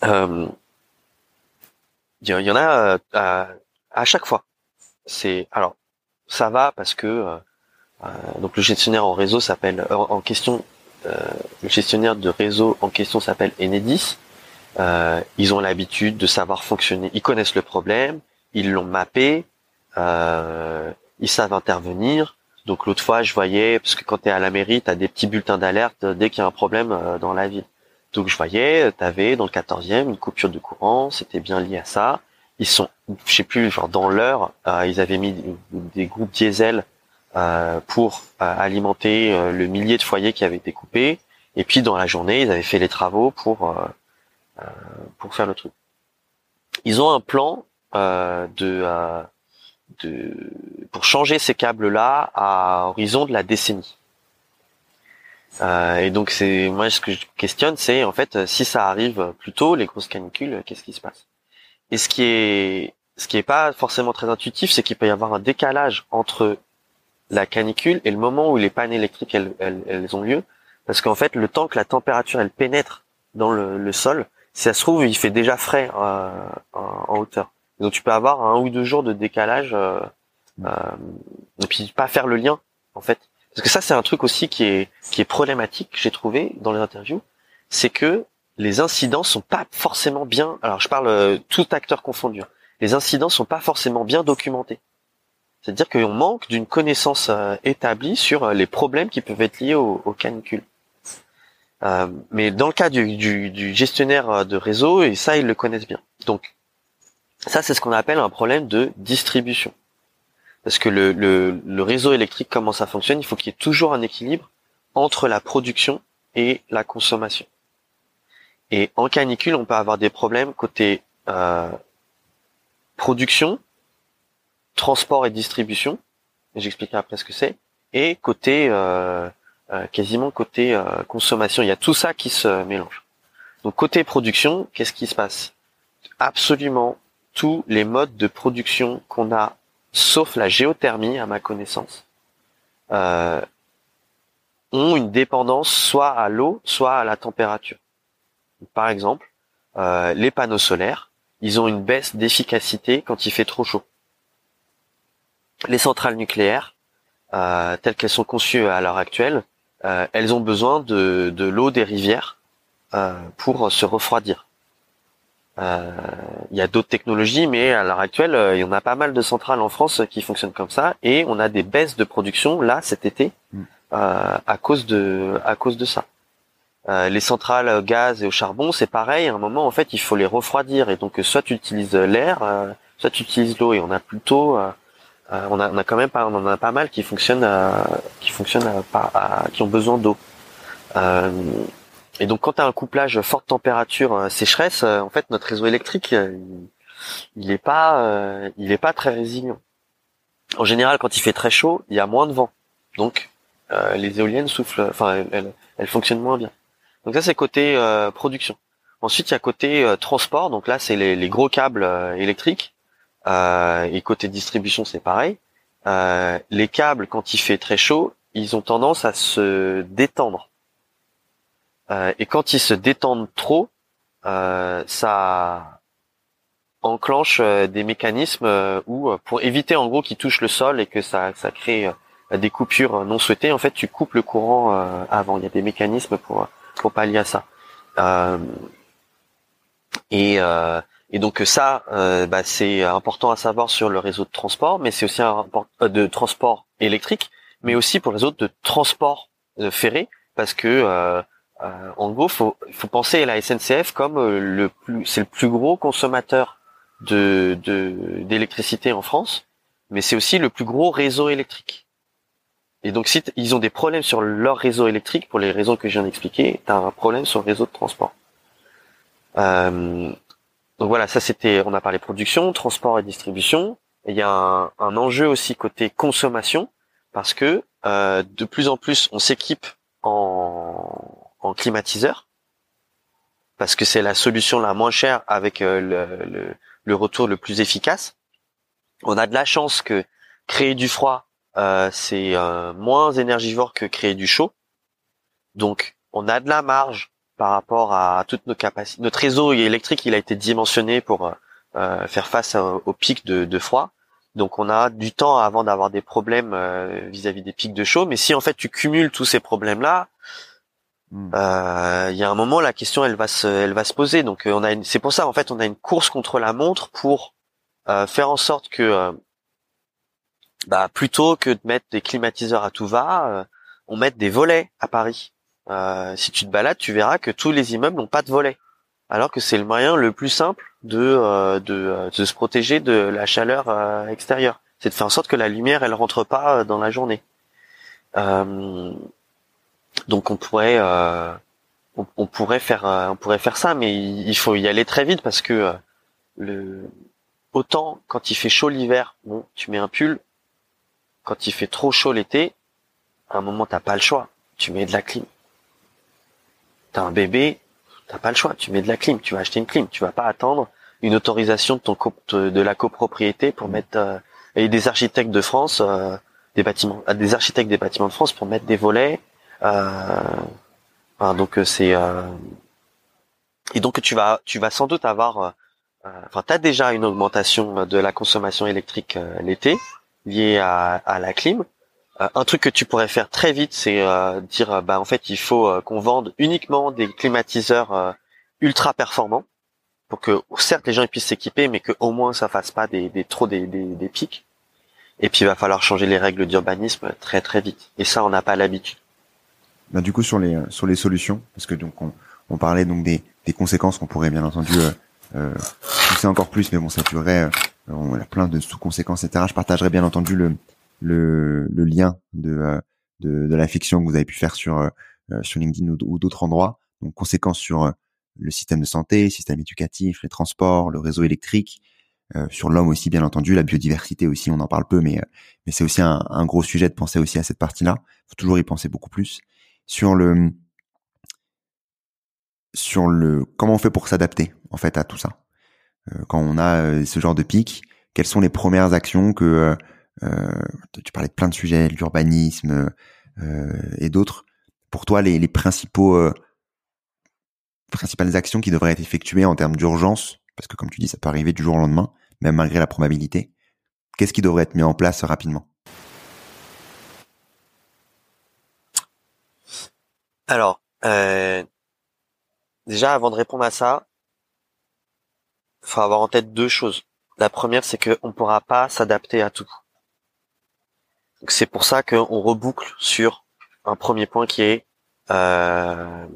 Euh, il y, en a euh, à, chaque fois. C'est alors ça va parce que euh, donc le gestionnaire en réseau s'appelle en question le gestionnaire de réseau en question s'appelle Enedis. ils ont l'habitude de savoir fonctionner. Ils connaissent le problème, ils l'ont mappé, ils savent intervenir. Donc l'autre fois, je voyais, parce que quand tu es à la mairie, tu as des petits bulletins d'alerte dès qu'il y a un problème dans la ville. Donc je voyais, tu avais dans le 14e une coupure de courant, c'était bien lié à ça. Ils sont, je sais plus, genre dans l'heure, euh, ils avaient mis des groupes diesel euh, pour euh, alimenter le millier de foyers qui avaient été coupés. Et puis dans la journée, ils avaient fait les travaux pour pour faire le truc. Ils ont un plan de, de pour changer ces câbles-là à horizon de la décennie. Euh, et donc c'est moi ce que je questionne, c'est en fait si ça arrive plus tôt, les grosses canicules, qu'est-ce qui se passe? Et ce qui est ce qui est pas forcément très intuitif, c'est qu'il peut y avoir un décalage entre la canicule et le moment où les pannes électriques elles, elles, ont lieu, parce qu'en fait le temps que la température elle pénètre dans le, le sol, si ça se trouve il fait déjà frais euh, en, hauteur. Donc tu peux avoir un ou deux jours de décalage euh, euh, et puis pas faire le lien en fait. Parce que ça, c'est un truc aussi qui est qui est problématique, j'ai trouvé dans les interviews, c'est que les incidents sont pas forcément bien. Alors, je parle euh, tout acteur confondu. Hein. Les incidents sont pas forcément bien documentés. C'est-à-dire qu'on manque d'une connaissance euh, établie sur euh, les problèmes qui peuvent être liés aux, canicules. mais dans le cas du, gestionnaire de réseau, et ça, ils le connaissent bien. Donc, ça, c'est ce qu'on appelle un problème de distribution parce que le, le, réseau électrique, comment ça fonctionne, il faut qu'il y ait toujours un équilibre entre la production et la consommation. Et en canicule, on peut avoir des problèmes côté euh, production, transport et distribution, j'expliquerai après ce que c'est, et côté euh, euh, quasiment côté consommation. Il y a tout ça qui se mélange. Donc côté production, qu'est-ce qui se passe? Absolument tous les modes de production qu'on a sauf la géothermie à ma connaissance, euh, ont une dépendance soit à l'eau, soit à la température. Par exemple, euh, les panneaux solaires, ils ont une baisse d'efficacité quand il fait trop chaud. Les centrales nucléaires, euh, telles qu'elles sont conçues à l'heure actuelle, elles ont besoin de, de l'eau des rivières pour se refroidir. Euh, il y a d'autres technologies, mais à l'heure actuelle, euh, il y en a pas mal de centrales en France qui fonctionnent comme ça, et on a des baisses de production là cet été mm. euh, à cause de à cause de ça. Les centrales gaz et au charbon, c'est pareil. À un moment, en fait, il faut les refroidir, et donc soit tu utilises l'air, soit tu utilises l'eau, et on a plutôt on a, on a quand même pas, on en a pas mal qui fonctionnent, qui fonctionnent pas, qui ont besoin d'eau. Et donc quand tu as un couplage forte température euh, sécheresse, euh, en fait notre réseau électrique euh, il, est pas il est pas très résilient. En général quand il fait très chaud, il y a moins de vent. Donc les éoliennes soufflent enfin elles, elles, fonctionnent moins bien. Donc ça c'est côté production. Ensuite il y a côté transport, donc là c'est les, gros câbles électriques et côté distribution c'est pareil. les câbles quand il fait très chaud, ils ont tendance à se détendre euh, et quand ils se détendent trop, euh, ça enclenche euh, des mécanismes où, pour éviter en gros qu'ils touchent le sol et que ça, ça crée des coupures non souhaitées, en fait, tu coupes le courant avant. Il y a des mécanismes pour pour pallier à ça. et et donc ça, bah, c'est important à savoir sur le réseau de transport, mais c'est aussi un de transport électrique, mais aussi pour le réseau de transport ferré, parce que euh, en gros, faut faut penser à la SNCF comme euh, le plus, c'est le plus gros consommateur de d'électricité en France, mais c'est aussi le plus gros réseau électrique. Et donc, si ils ont des problèmes sur leur réseau électrique, pour les raisons que je viens d'expliquer, tu un problème sur le réseau de transport. Euh, donc voilà, ça c'était, on a parlé production, transport et distribution. il y a un, enjeu aussi côté consommation, parce que euh, de plus en plus on s'équipe en en climatiseur parce que c'est la solution la moins chère avec euh, le, le, retour le plus efficace. On a de la chance que créer du froid, c'est moins énergivore que créer du chaud. Donc, on a de la marge par rapport à toutes nos capacités. Notre réseau électrique, il a été dimensionné pour faire face aux pics de, froid. Donc on a du temps avant d'avoir des problèmes vis-à-vis des pics de chaud. Mais si en fait tu cumules tous ces problèmes-là, Hmm. Euh, il y a un moment, la question, elle va se, elle va se poser. Donc, euh, on a, c'est pour ça, en fait, on a une course contre la montre pour euh, faire en sorte que, bah, plutôt que de mettre des climatiseurs à tout va, on mette des volets à Paris. si tu te balades, tu verras que tous les immeubles n'ont pas de volets, alors que c'est le moyen le plus simple de, de, de se protéger de la chaleur extérieure. C'est de faire en sorte que la lumière, elle rentre pas dans la journée. Euh, donc on pourrait euh, on, pourrait faire euh, on pourrait faire ça, mais il, faut y aller très vite parce que euh, le autant quand il fait chaud l'hiver, bon, tu mets un pull. Quand il fait trop chaud l'été, à un moment t'as pas le choix, tu mets de la clim. T'as un bébé, t'as pas le choix, tu mets de la clim, tu vas acheter une clim, tu vas pas attendre une autorisation de ton de la copropriété pour mettre et des architectes de France, des bâtiments, des architectes des bâtiments de France pour mettre des volets, euh, donc euh, c'est euh, et donc tu vas tu vas sans doute avoir enfin tu as déjà une augmentation de la consommation électrique l'été liée à, à, la clim. un truc que tu pourrais faire très vite, c'est dire bah en fait il faut qu'on vende uniquement des climatiseurs ultra performants pour que certes les gens puissent s'équiper, mais que au moins ça fasse pas des, des trop des, des, des, pics. Et puis il va falloir changer les règles d'urbanisme très très vite. Et ça on n'a pas l'habitude. Bah, du coup sur les sur les solutions, parce que donc on, on parlait donc des, des conséquences qu'on pourrait bien entendu euh, euh, pousser encore plus, mais bon ça durerait, euh, on a plein de sous-conséquences, etc. Je partagerai bien entendu le le, le lien de, euh, de, de la fiction que vous avez pu faire sur euh, sur LinkedIn ou, d'autres endroits. Donc conséquences sur le système de santé, système éducatif, les transports, le réseau électrique, euh, sur l'homme aussi bien entendu, la biodiversité aussi, on en parle peu, mais mais c'est aussi un, un, gros sujet de penser aussi à cette partie-là. Faut toujours y penser beaucoup plus sur le sur le comment on fait pour s'adapter en fait à tout ça. Euh, quand on a euh, ce genre de pic, quelles sont les premières actions que euh, tu parlais de plein de sujets, l'urbanisme et d'autres. Pour toi, les, les principaux principales actions qui devraient être effectuées en termes d'urgence, parce que comme tu dis, ça peut arriver du jour au lendemain, même malgré la probabilité. Qu'est-ce qui devrait être mis en place rapidement? Alors, euh, déjà, avant de répondre à ça, faut avoir en tête deux choses. La première, c'est qu'on ne pourra pas s'adapter à tout. C'est pour ça qu'on reboucle sur un premier point qui est, euh,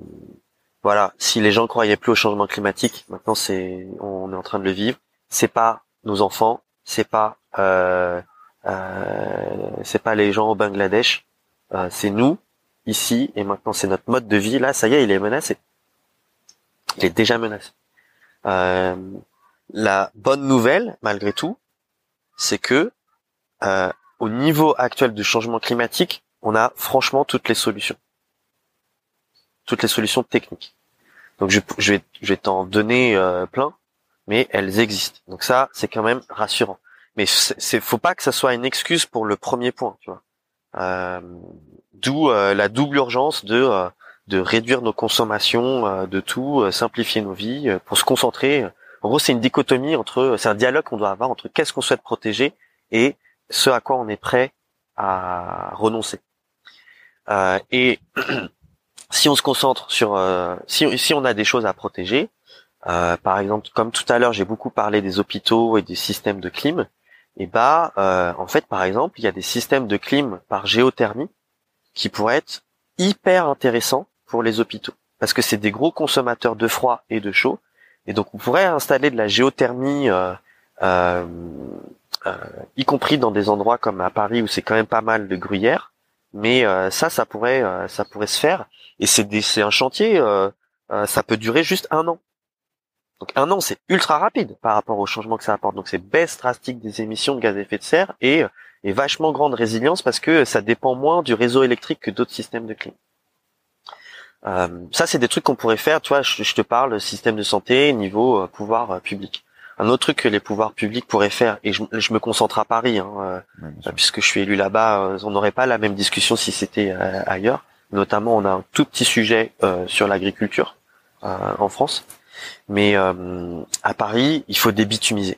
voilà, si les gens croyaient plus au changement climatique, maintenant c'est, on est en train de le vivre. C'est pas nos enfants, c'est pas, euh, c'est pas les gens au Bangladesh, c'est nous ici et maintenant c'est notre mode de vie là ça y est il est menacé il est déjà menacé euh, la bonne nouvelle malgré tout c'est que euh, au niveau actuel du changement climatique on a franchement toutes les solutions. Toutes les solutions techniques. Donc je, vais je t'en donner euh, plein mais elles existent. Donc ça c'est quand même rassurant. Mais c'est faut pas que ça soit une excuse pour le premier point tu vois. Euh, D'où la double urgence de de réduire nos consommations, de tout, simplifier nos vies, pour se concentrer. En gros, c'est une dichotomie entre, c'est un dialogue qu'on doit avoir entre qu'est-ce qu'on souhaite protéger et ce à quoi on est prêt à renoncer. Euh, et si on se concentre sur, si, si on a des choses à protéger, euh, par exemple, comme tout à l'heure, j'ai beaucoup parlé des hôpitaux et des systèmes de clim. Et bah, en fait, par exemple, il y a des systèmes de clim par géothermie qui pourrait être hyper intéressant pour les hôpitaux parce que c'est des gros consommateurs de froid et de chaud et donc on pourrait installer de la géothermie euh, euh, euh, y compris dans des endroits comme à Paris où c'est quand même pas mal de gruyère. Mais ça ça pourrait ça pourrait se faire. Et c'est un chantier ça peut durer juste un an. Donc un an c'est ultra rapide par rapport au changement que ça apporte. Donc c'est baisse drastique des émissions de gaz à effet de serre et et vachement grande résilience parce que ça dépend moins du réseau électrique que d'autres systèmes de clim. Euh, ça, c'est des trucs qu'on pourrait faire. Tu vois, je, te parle système de santé niveau euh, pouvoir euh, public. Un autre truc que les pouvoirs publics pourraient faire, et je, me concentre à Paris, hein, puisque je suis élu là-bas, on n'aurait pas la même discussion si c'était ailleurs. Notamment, on a un tout petit sujet sur l'agriculture en France, mais à Paris, il faut débitumiser.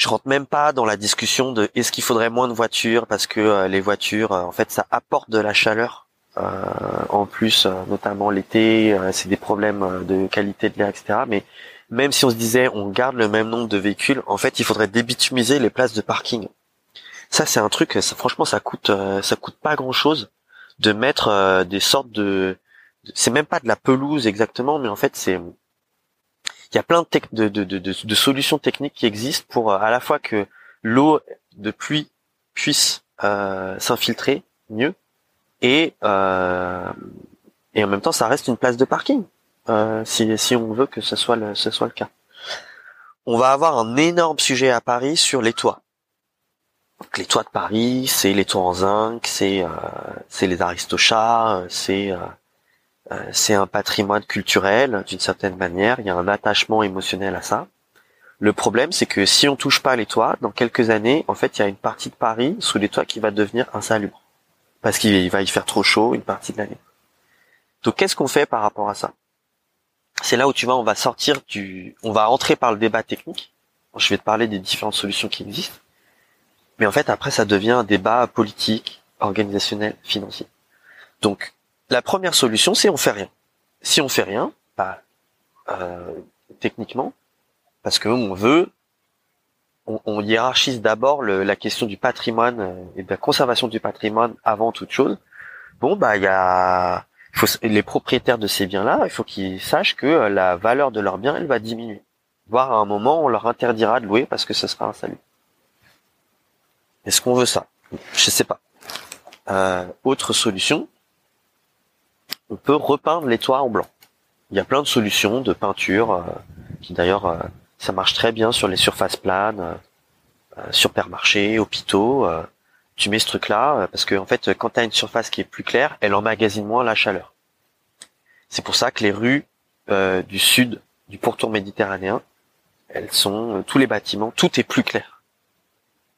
Je rentre même pas dans la discussion de est-ce qu'il faudrait moins de voitures parce que euh, les voitures, euh, en fait, ça apporte de la chaleur. Euh, en plus, notamment l'été, c'est des problèmes de qualité de l'air, etc. Mais même si on se disait on garde le même nombre de véhicules, en fait, il faudrait débitumiser les places de parking. Ça, c'est un truc. Ça, franchement, ça coûte, ça coûte pas grand chose de mettre des sortes de, c'est même pas de la pelouse exactement, mais en fait, c'est il y a plein de, de, de, de, solutions techniques qui existent pour euh, à la fois que l'eau de pluie puisse euh, s'infiltrer mieux et euh, et en même temps ça reste une place de parking euh, si, si on veut que ce soit le, ce soit le cas. On va avoir un énorme sujet à Paris sur les toits. Donc, les toits de Paris, c'est les toits en zinc, c'est euh, c'est les aristochats, c'est euh, c'est un patrimoine culturel d'une certaine manière, il y a un attachement émotionnel à ça. Le problème, c'est que si on touche pas les toits, dans quelques années, en fait, il y a une partie de Paris sous les toits qui va devenir insalubre. Parce qu'il va y faire trop chaud une partie de l'année. Donc, qu'est-ce qu'on fait par rapport à ça? C'est là où tu vois, on va sortir du, on va entrer par le débat technique. Je vais te parler des différentes solutions qui existent. Mais en fait, après, ça devient un débat politique, organisationnel, financier. Donc, la première solution, c'est on fait rien. Si on fait rien, bah, euh, techniquement, parce que on veut, on, hiérarchise d'abord la question du patrimoine euh, et de la conservation du patrimoine avant toute chose. Bon, bah il y a les propriétaires de ces biens-là, il faut qu'ils sachent que euh, la valeur de leurs biens, elle va diminuer. Voire à un moment, on leur interdira de louer parce que ce sera un salut. Est-ce qu'on veut ça? Je sais pas. autre solution, on peut repeindre les toits en blanc. Il y a plein de solutions de peinture euh, qui d'ailleurs euh, ça marche très bien sur les surfaces planes, euh, sur supermarchés, hôpitaux. tu mets ce truc-là parce que en fait quand tu as une surface qui est plus claire, elle emmagasine moins la chaleur. C'est pour ça que les rues du sud du pourtour méditerranéen, elles sont tous les bâtiments, tout est plus clair.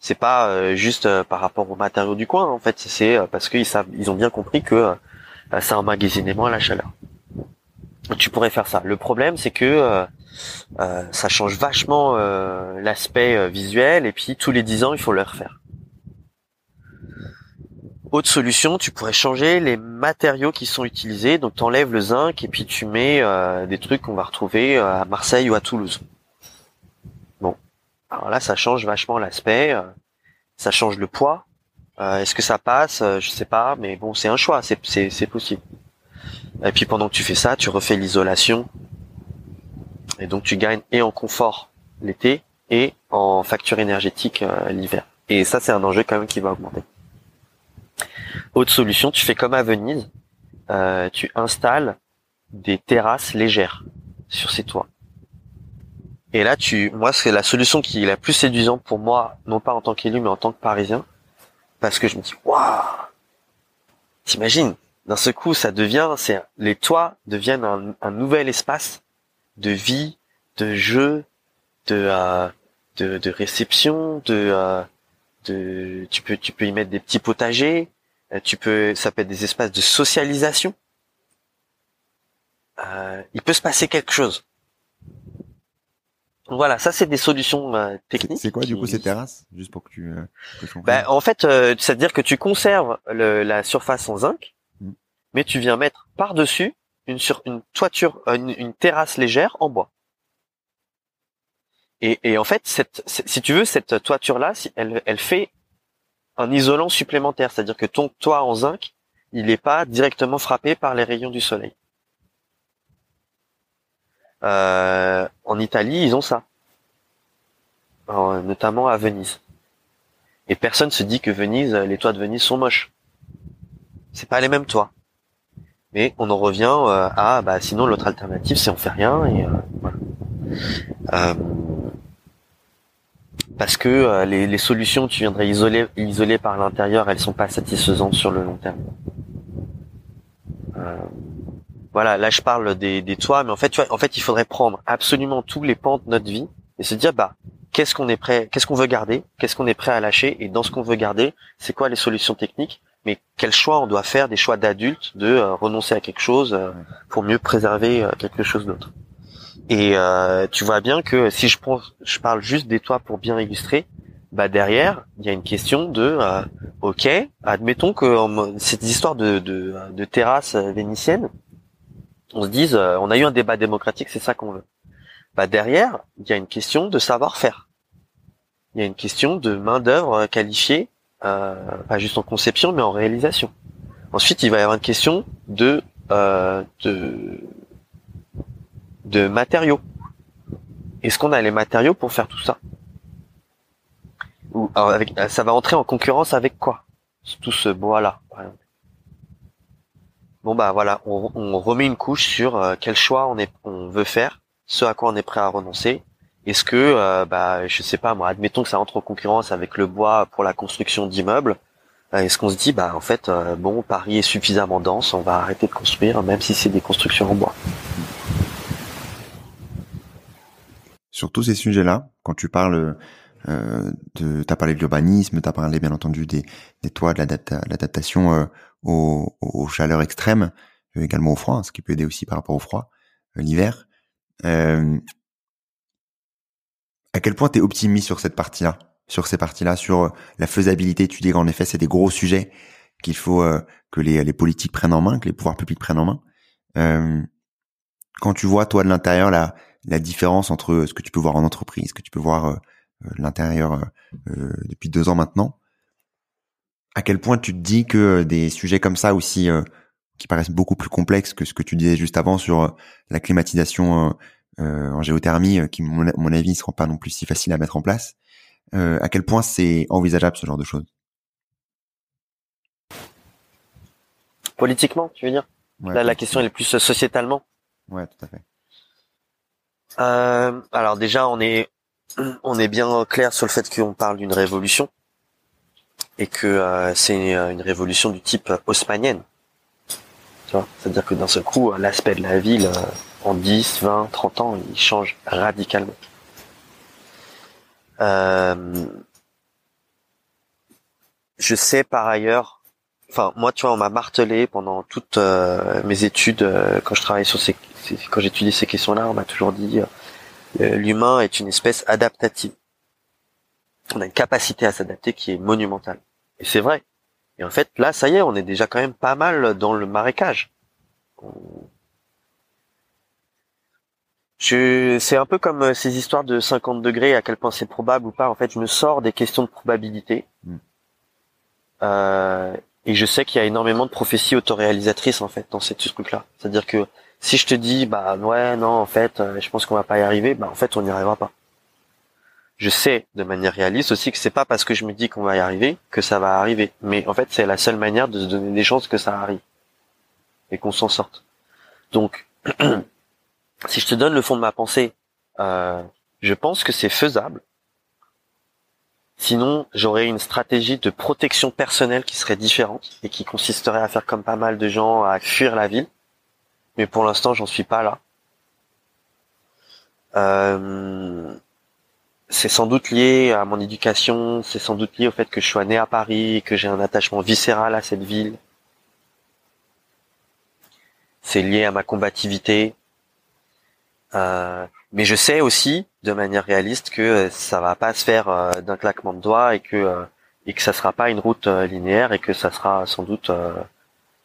C'est pas juste par rapport aux matériaux du coin en fait, c'est parce qu'ils savent, ils ont bien compris que euh, ça emmagasine moins la chaleur. Tu pourrais faire ça. Le problème, c'est que euh, euh, ça change vachement l'aspect visuel et puis tous les 10 ans, il faut le refaire. Autre solution, tu pourrais changer les matériaux qui sont utilisés. Donc, tu le zinc et puis tu mets des trucs qu'on va retrouver à Marseille ou à Toulouse. Bon, alors là, ça change vachement l'aspect. ça change le poids. Euh, est-ce que ça passe? Euh, Je sais pas, mais bon, c'est un choix, c'est possible. Et puis pendant que tu fais ça, tu refais l'isolation, et donc tu gagnes et en confort l'été et en facture énergétique euh, l'hiver. Et ça, c'est un enjeu quand même qui va augmenter. Autre solution, tu fais comme à Venise, tu installes des terrasses légères sur ces toits. Et là, tu, moi, c'est la solution qui est la plus séduisante pour moi, non pas en tant qu'élu, mais en tant que Parisien parce que je me dis waouh t'imagines? D'un ce coup ça devient c'est les toits deviennent un, nouvel espace de vie de jeu de euh, de, réception de euh, de tu peux tu peux y mettre des petits potagers euh, tu peux ça peut être des espaces de socialisation il peut se passer quelque chose voilà, ça c'est des solutions euh, techniques. C'est quoi du coup ces terrasses Juste pour que tu. Euh, bah, en fait, euh, c'est-à-dire que tu conserves la surface en zinc, mm. mais tu viens mettre par dessus une sur une toiture, une, terrasse légère en bois. Et, en fait, si tu veux, cette toiture là, elle, elle fait un isolant supplémentaire, c'est-à-dire que ton toit en zinc, il n'est pas directement frappé par les rayons du soleil. Euh, en Italie, ils ont ça, notamment à Venise. Et personne se dit que Venise, les toits de Venise sont moches. C'est pas les mêmes toits. Mais on en revient euh, à, bah, sinon l'autre alternative, c'est on fait rien et euh, voilà. parce que les, les, solutions que tu viendrais isoler, isoler par l'intérieur, elles sont pas satisfaisantes sur le long terme. voilà, là je parle des, des toits, mais en fait, tu vois, en fait, il faudrait prendre absolument tous les pans de notre vie et se dire, bah, qu'est-ce qu'on est prêt, qu'est-ce qu'on veut garder, qu'est-ce qu'on est prêt à lâcher, et dans ce qu'on veut garder, c'est quoi les solutions techniques, mais quel choix on doit faire, des choix d'adultes, de euh, renoncer à quelque chose euh, pour mieux préserver euh, quelque chose d'autre. Et tu vois bien que si je prends, je parle juste des toits pour bien illustrer, bah derrière, il y a une question de, ok, admettons que cette histoire de, de, de terrasse vénitienne, on se dise, on a eu un débat démocratique, c'est ça qu'on veut bah derrière, il y a une question de savoir-faire. Il y a une question de main-d'œuvre qualifiée, euh, pas juste en conception, mais en réalisation. Ensuite, il va y avoir une question de euh, de, matériaux. Est-ce qu'on a les matériaux pour faire tout ça? Ou avec, ça va entrer en concurrence avec quoi? Tout ce bois-là. Bon bah voilà, on, on, remet une couche sur euh, quel choix on est, on veut faire ce à quoi on est prêt à renoncer. Est-ce que, euh, bah, je sais pas moi, admettons que ça entre en concurrence avec le bois pour la construction d'immeubles. Euh, est-ce qu'on se dit, bah en fait, euh, bon, Paris est suffisamment dense, on va arrêter de construire, même si c'est des constructions en bois? Sur tous ces sujets-là, quand tu parles euh, de, t'as parlé de l'urbanisme, t'as parlé bien entendu des, des toits, de l'adaptation aux, aux, chaleurs extrêmes, également au froid, ce qui peut aider aussi par rapport au froid l'hiver. Euh, à quel point tu es optimiste sur cette partie-là, sur ces parties-là, sur euh, la faisabilité Tu dis qu'en effet, c'est des gros sujets qu'il faut euh, que les, politiques prennent en main, que les pouvoirs publics prennent en main. Euh, quand tu vois, toi, de l'intérieur, la, la différence entre ce que tu peux voir en entreprise, ce que tu peux voir euh, l'intérieur depuis deux ans maintenant, à quel point tu te dis que des sujets comme ça aussi qui paraissent beaucoup plus complexes que ce que tu disais juste avant sur euh, la climatisation euh, euh, en géothermie, qui, mon, mon avis, ne seront pas non plus si facile à mettre en place. à quel point c'est envisageable ce genre de choses? Politiquement, tu veux dire? Là, la question elle est plus sociétalement. Ouais, tout à fait. Euh, alors déjà, on est on est bien clair sur le fait qu'on parle d'une révolution et que c'est une révolution du type haussmannienne. C'est-à-dire que d'un seul coup, l'aspect de la ville, euh, en 10, 20, 30 ans, il change radicalement. Euh, je sais par ailleurs, enfin moi tu vois, on m'a martelé pendant toutes euh, mes études quand je travaillais sur ces, quand j'étudiais ces questions-là, on m'a toujours dit l'humain est une espèce adaptative. On a une capacité à s'adapter qui est monumentale. Et c'est vrai. Et en fait, là, ça y est, on est déjà quand même pas mal dans le marécage. C'est un peu comme euh, ces histoires de 50 degrés, à quel point c'est probable ou pas. En fait, je me sors des questions de probabilité. Mm. Euh, et je sais qu'il y a énormément de prophéties autoréalisatrices en fait dans ces trucs-là. C'est-à-dire que si je te dis bah ouais non en fait euh, je pense qu'on va pas y arriver, bah en fait on n'y arrivera pas je sais de manière réaliste aussi que c'est pas parce que je me dis qu'on va y arriver que ça va arriver. Mais en fait, c'est la seule manière de se donner des chances que ça arrive et qu'on s'en sorte. Donc, si je te donne le fond de ma pensée, euh, je pense que c'est faisable. Sinon, j'aurais une stratégie de protection personnelle qui serait différente et qui consisterait à faire comme pas mal de gens, à fuir la ville. Mais pour l'instant, j'en suis pas là. Euh, c'est sans doute lié à mon éducation, c'est sans doute lié au fait que je sois né à Paris, que j'ai un attachement viscéral à cette ville. C'est lié à ma combativité. Euh, mais je sais aussi, de manière réaliste, que ça va pas se faire euh, d'un claquement de doigts et que euh, et que ça sera pas une route linéaire et que ça sera sans doute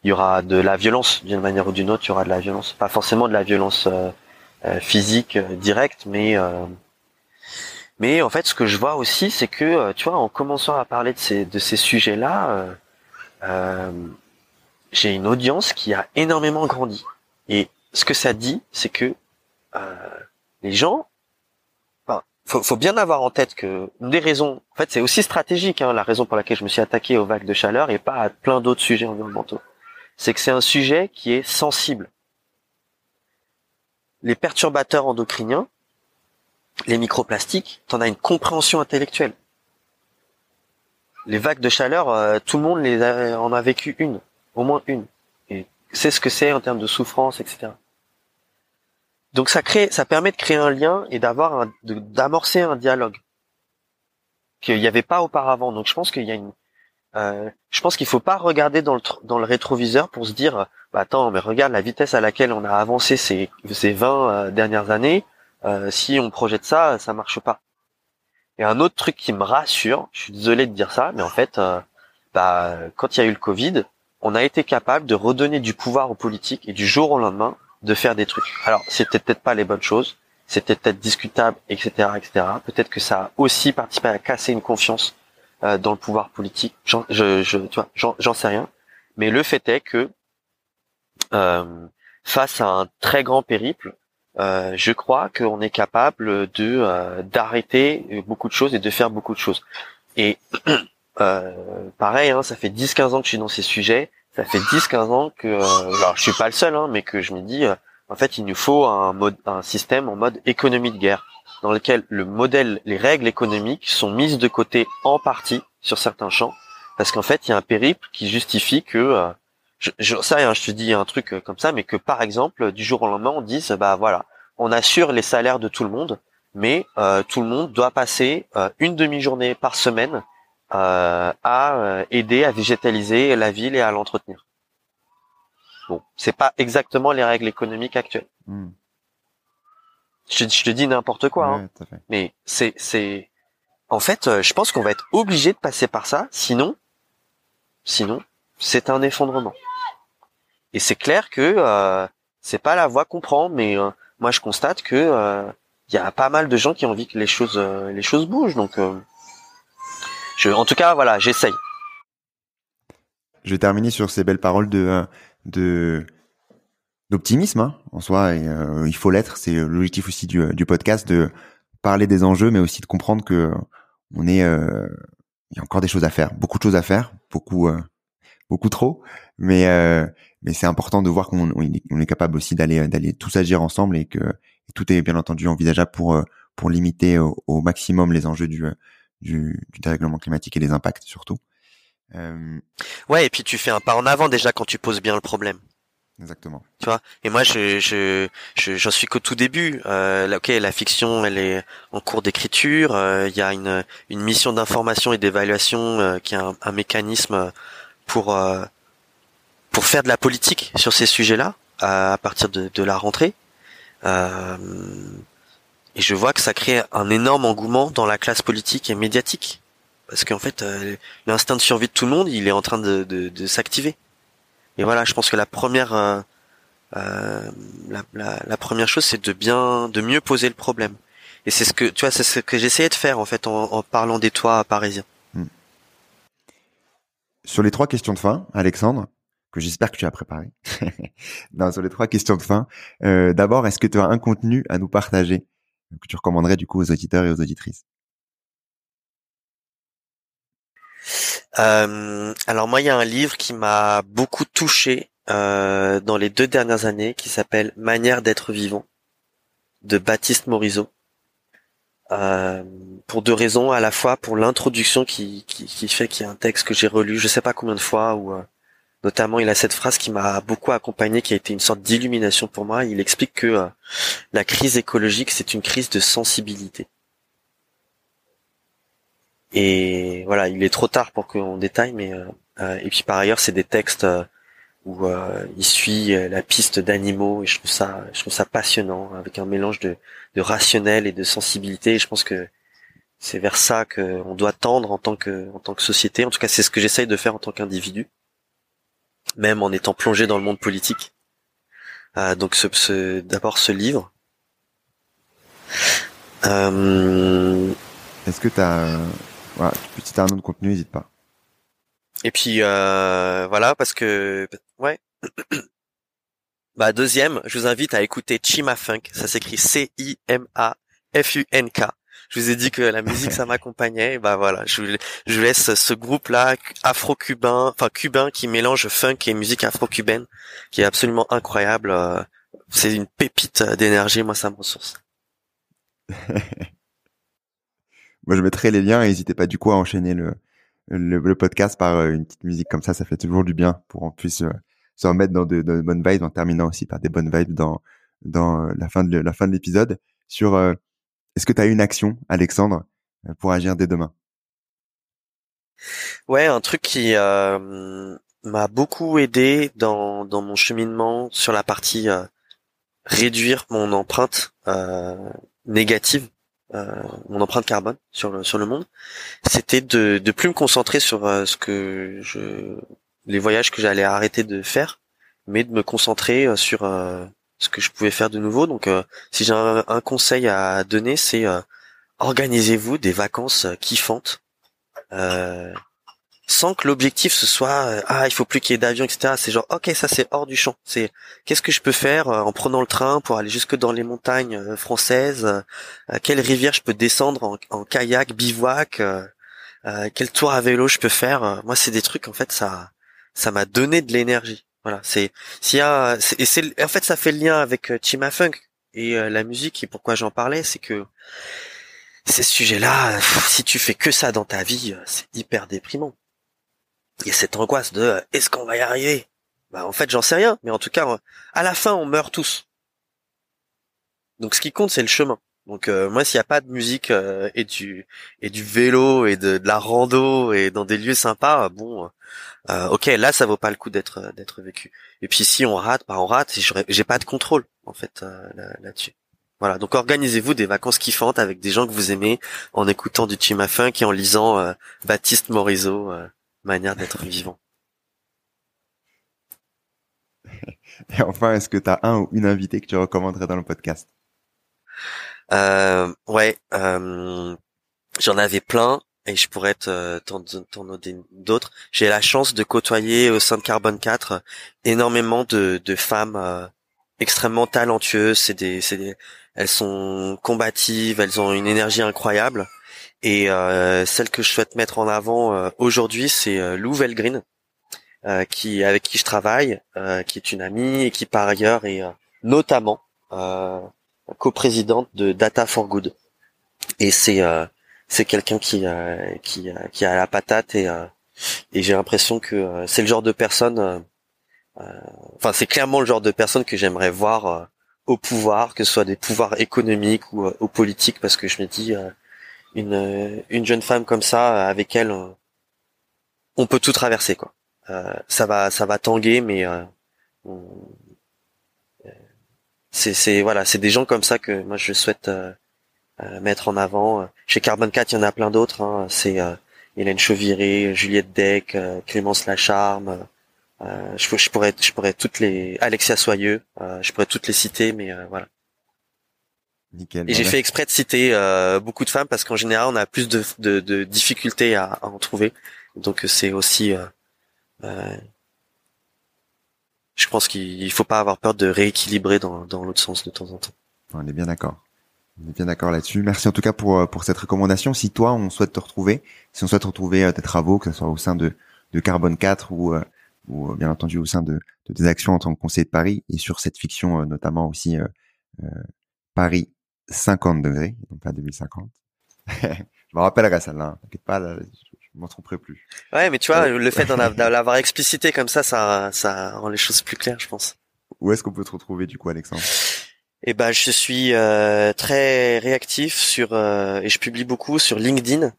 il y aura de la violence d'une manière ou d'une autre, il y aura de la violence, pas forcément de la violence physique directe, mais mais en fait, ce que je vois aussi, c'est que, euh, tu vois, en commençant à parler de ces, de ces sujets-là, euh, euh, j'ai une audience qui a énormément grandi. Et ce que ça dit, c'est que les gens, enfin, faut, bien avoir en tête que des raisons, en fait, c'est aussi stratégique, hein, la raison pour laquelle je me suis attaqué aux vagues de chaleur et pas à plein d'autres sujets environnementaux, c'est que c'est un sujet qui est sensible. Les perturbateurs endocriniens, les microplastiques, t'en as une compréhension intellectuelle. Les vagues de chaleur, euh, tout le monde en a vécu une, au moins une. Et sait ce que c'est en termes de souffrance, etc. Donc ça crée, ça permet de créer un lien et d'avoir d'amorcer un dialogue qu'il n'y avait pas auparavant. Donc je pense qu'il y a une, euh, je pense qu'il faut pas regarder dans le dans le rétroviseur pour se dire, bah attends, mais regarde la vitesse à laquelle on a avancé ces ces 20 euh, dernières années. Euh, si on projette ça, ça marche pas. Et un autre truc qui me rassure, je suis désolé de dire ça, mais en fait, euh, bah, quand il y a eu le Covid, on a été capable de redonner du pouvoir aux politiques et du jour au lendemain de faire des trucs. Alors, c'était peut-être pas les bonnes choses, c'était peut-être discutable, etc., etc. Peut-être que ça a aussi participé à casser une confiance euh, dans le pouvoir politique. J'en, je, je, tu vois, j'en, sais rien. Mais le fait est que euh, face à un très grand périple, euh, je crois qu'on est capable de euh, d'arrêter beaucoup de choses et de faire beaucoup de choses. Et pareil, hein, ça fait 10-15 ans que je suis dans ces sujets. Ça fait 10-15 ans que, alors je suis pas le seul, hein, mais que je me dis, en fait, il nous faut un mode, un système en mode économie de guerre, dans lequel le modèle, les règles économiques sont mises de côté en partie sur certains champs, parce qu'en fait, il y a un périple qui justifie que je, je, ça, je te dis un truc euh, comme ça, mais que par exemple, du jour au lendemain, on dise, bah voilà, on assure les salaires de tout le monde, mais euh, tout le monde doit passer euh, une demi-journée par semaine euh, à aider à végétaliser la ville et à l'entretenir. Bon, c'est pas exactement les règles économiques actuelles. Hmm. Je, je, te dis n'importe quoi, hein, mais c'est c'est en fait, je pense qu'on va être obligé de passer par ça, sinon, sinon, c'est un effondrement. Et c'est clair que euh, c'est pas la voie qu'on prend, mais euh, moi je constate que il euh, y a pas mal de gens qui ont envie que les choses euh, les choses bougent. Donc, je, en tout cas, voilà, j'essaye. Je vais terminer sur ces belles paroles de de d'optimisme hein, en soi. Et, il faut l'être. C'est l'objectif aussi du, du podcast de parler des enjeux, mais aussi de comprendre que on est il y a encore des choses à faire, beaucoup de choses à faire, beaucoup beaucoup trop, mais euh, mais c'est important de voir qu'on on est capable aussi d'aller d'aller tous agir ensemble et que tout est bien entendu envisageable pour euh, pour limiter au, maximum les enjeux du, du, du dérèglement climatique et les impacts surtout. Euh... Ouais, et puis tu fais un pas en avant déjà quand tu poses bien le problème. Exactement. Tu vois? Et moi, je, je, j'en suis qu'au tout début. Euh, ok, la fiction, elle est en cours d'écriture. Euh, il y a une, une mission d'information et d'évaluation euh, qui est un, un mécanisme pour euh, pour faire de la politique sur ces sujets-là à, partir de, de, la rentrée. Et je vois que ça crée un énorme engouement dans la classe politique et médiatique. Parce qu'en fait, euh, l'instinct de survie de tout le monde, il est en train de, s'activer. Et voilà, je pense que la première, euh, euh, la, première chose, c'est de bien, de mieux poser le problème. Et c'est ce que, tu vois, c'est ce que j'essayais de faire en fait en, parlant des toits parisiens. Sur les trois questions de fin, Alexandre, que j'espère que tu as préparé. non, sur les trois questions de fin, euh, d'abord, est-ce que tu as un contenu à nous partager? Que tu recommanderais du coup aux auditeurs et aux auditrices? Alors moi, il y a un livre qui m'a beaucoup touché dans les deux dernières années, qui s'appelle Manière d'être vivant de Baptiste Morisot. Pour deux raisons, à la fois pour l'introduction qui, fait qu'il y a un texte que j'ai relu je sais pas combien de fois, ou euh, notamment il a cette phrase qui m'a beaucoup accompagné, qui a été une sorte d'illumination pour moi. Il explique que euh, la crise écologique c'est une crise de sensibilité. Et voilà, il est trop tard pour qu'on détaille, mais et puis par ailleurs c'est des textes où euh, il suit euh, la piste d'animaux et je trouve ça je trouve ça passionnant avec un mélange de, de rationnel et de sensibilité et je pense que c'est vers ça qu'on doit tendre en tant que en tant que société en tout cas c'est ce que j'essaye de faire en tant qu'individu même en étant plongé dans le monde politique euh, donc ce, ce d'abord ce livre euh... est-ce que tu as voilà, si tu as un autre contenu n'hésite pas et puis euh, voilà parce que ouais. bah deuxième, je vous invite à écouter Chima Funk. Ça s'écrit C I M A F U N K. Je vous ai dit que la musique ça m'accompagnait. Bah voilà, je, je laisse ce groupe là afro-cubain, enfin cubain qui mélange funk et musique afro-cubaine, qui est absolument incroyable. Euh, c'est une pépite d'énergie. Moi ça me ressource. Moi je mettrai les liens. N'hésitez pas du coup à enchaîner le le, podcast par euh, une petite musique comme ça, ça fait toujours du bien pour qu'on puisse euh, se remettre dans de, bonnes vibes en terminant aussi par des bonnes vibes dans dans la fin de la fin de l'épisode sur est-ce que tu as une action Alexandre pour agir dès demain? Ouais, un truc qui m'a beaucoup aidé dans dans mon cheminement sur la partie réduire mon empreinte négative euh, mon empreinte carbone sur le sur le monde, c'était de de plus me concentrer sur euh, ce que je les voyages que j'allais arrêter de faire, mais de me concentrer euh, sur ce que je pouvais faire de nouveau. Donc, si j'ai un, conseil à donner, c'est organisez-vous des vacances kiffantes sans que l'objectif ce soit euh, ah il faut plus qu'il y ait d'avion etc c'est genre ok ça c'est hors du champ. C'est qu'est-ce que je peux faire euh, en prenant le train pour aller jusque dans les montagnes euh, françaises quelle rivière je peux descendre en, kayak bivouac quel tour à vélo je peux faire moi c'est des trucs en fait ça ça m'a donné de l'énergie voilà c'est s'il y a et c'est en fait ça fait le lien avec Chima Funk et la musique et pourquoi j'en parlais c'est que ces sujets-là, si tu fais que ça dans ta vie, c'est hyper déprimant il y a cette angoisse de euh, est-ce qu'on va y arriver? Bah en fait j'en sais rien, mais en tout cas à la fin on meurt tous. Donc ce qui compte c'est le chemin. Donc euh, moi s'il n'y a pas de musique euh, et du et du vélo et de, la rando et dans des lieux sympas, bon ok là ça vaut pas le coup d'être d'être vécu. Et puis si on rate, bah on rate, j'ai pas de contrôle en fait là-dessus. voilà, donc organisez-vous des vacances kiffantes avec des gens que vous aimez en écoutant du Chima Funk et en lisant Baptiste Morisot manière d'être vivant. Et enfin, est-ce que tu as un ou une invitée que tu recommanderais dans le podcast? Euh, Ouais, euh, j'en avais plein et je pourrais t'en donner d'autres. J'ai la chance de côtoyer au sein de Carbone 4 énormément de, femmes euh, extrêmement talentueuses. C'est des, des, elles sont combatives, elles ont une énergie incroyable. Et euh, celle que je souhaite mettre en avant euh, aujourd'hui, c'est euh, Lou Velgreen, euh, qui avec qui je travaille, qui est une amie et qui par ailleurs est notamment coprésidente de Data for Good. Et c'est c'est quelqu'un qui qui qui a la patate et et j'ai l'impression que c'est le genre de personne enfin c'est clairement le genre de personne que j'aimerais voir au pouvoir que ce soit des pouvoirs économiques ou au politiques parce que je me dis une, euh, une jeune femme comme ça, euh, avec elle, on peut tout traverser quoi. Euh, ça va, ça va tanguer, mais c'est, c'est voilà, c'est des gens comme ça que moi je souhaite mettre en avant. Chez Carbon 4, il y en a plein d'autres. Hein. C'est Hélène Chauviré, Juliette Deck, Clémence Lacharme. Euh, je, je, pourrais, je pourrais toutes les Alexia Soyeux, je pourrais toutes les citer, mais voilà. Et j'ai fait exprès de citer euh, beaucoup de femmes parce qu'en général, on a plus de, de, de difficultés à, à, en trouver. Donc c'est aussi, euh, euh, je pense qu'il faut pas avoir peur de rééquilibrer dans, dans l'autre sens de temps en temps. On est bien d'accord. On est bien d'accord là-dessus. Merci en tout cas pour euh, pour cette recommandation. Si toi, on souhaite te retrouver, si on souhaite retrouver euh, tes travaux, que ce soit au sein de de Carbone 4 ou ou bien entendu au sein de, de tes actions en tant que conseiller de Paris et sur cette fiction notamment aussi Paris 50 degrés, donc pas 2050. je me rappellerai celle-là, hein. t'inquiète pas, je, je m'en tromperai plus. Ouais, mais tu vois, le fait d'en l'avoir explicité comme ça, ça, ça rend les choses plus claires, je pense. Où est-ce qu'on peut te retrouver du coup, Alexandre? Eh ben, je suis euh, très réactif sur euh, et je publie beaucoup sur LinkedIn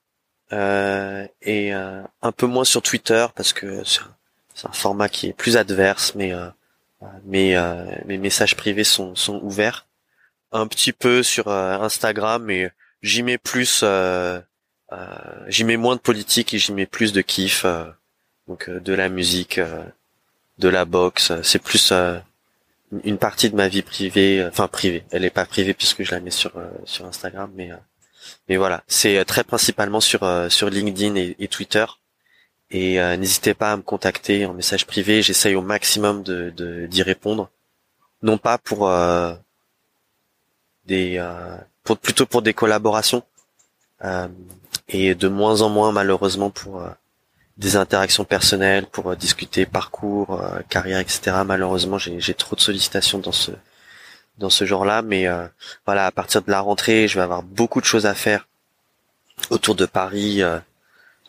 euh, et euh, un peu moins sur Twitter parce que c'est un format qui est plus adverse, mais euh, mais mes messages privés sont sont ouverts un petit peu sur euh, Instagram, mais j'y mets plus, euh, euh, j'y mets moins de politique et j'y mets plus de kiff, donc de la musique, de la boxe. C'est plus une partie de ma vie privée, enfin privée. Elle est pas privée puisque je la mets sur sur Instagram, mais mais voilà, c'est très principalement sur sur LinkedIn et, Twitter. Et n'hésitez pas à me contacter en message privé. J'essaye au maximum de d'y répondre, non pas pour des euh, pour, plutôt pour des collaborations euh, et de moins en moins malheureusement pour euh, des interactions personnelles, pour discuter parcours, carrière, etc. Malheureusement, j'ai trop de sollicitations dans ce dans ce genre-là, mais voilà, à partir de la rentrée, je vais avoir beaucoup de choses à faire autour de Paris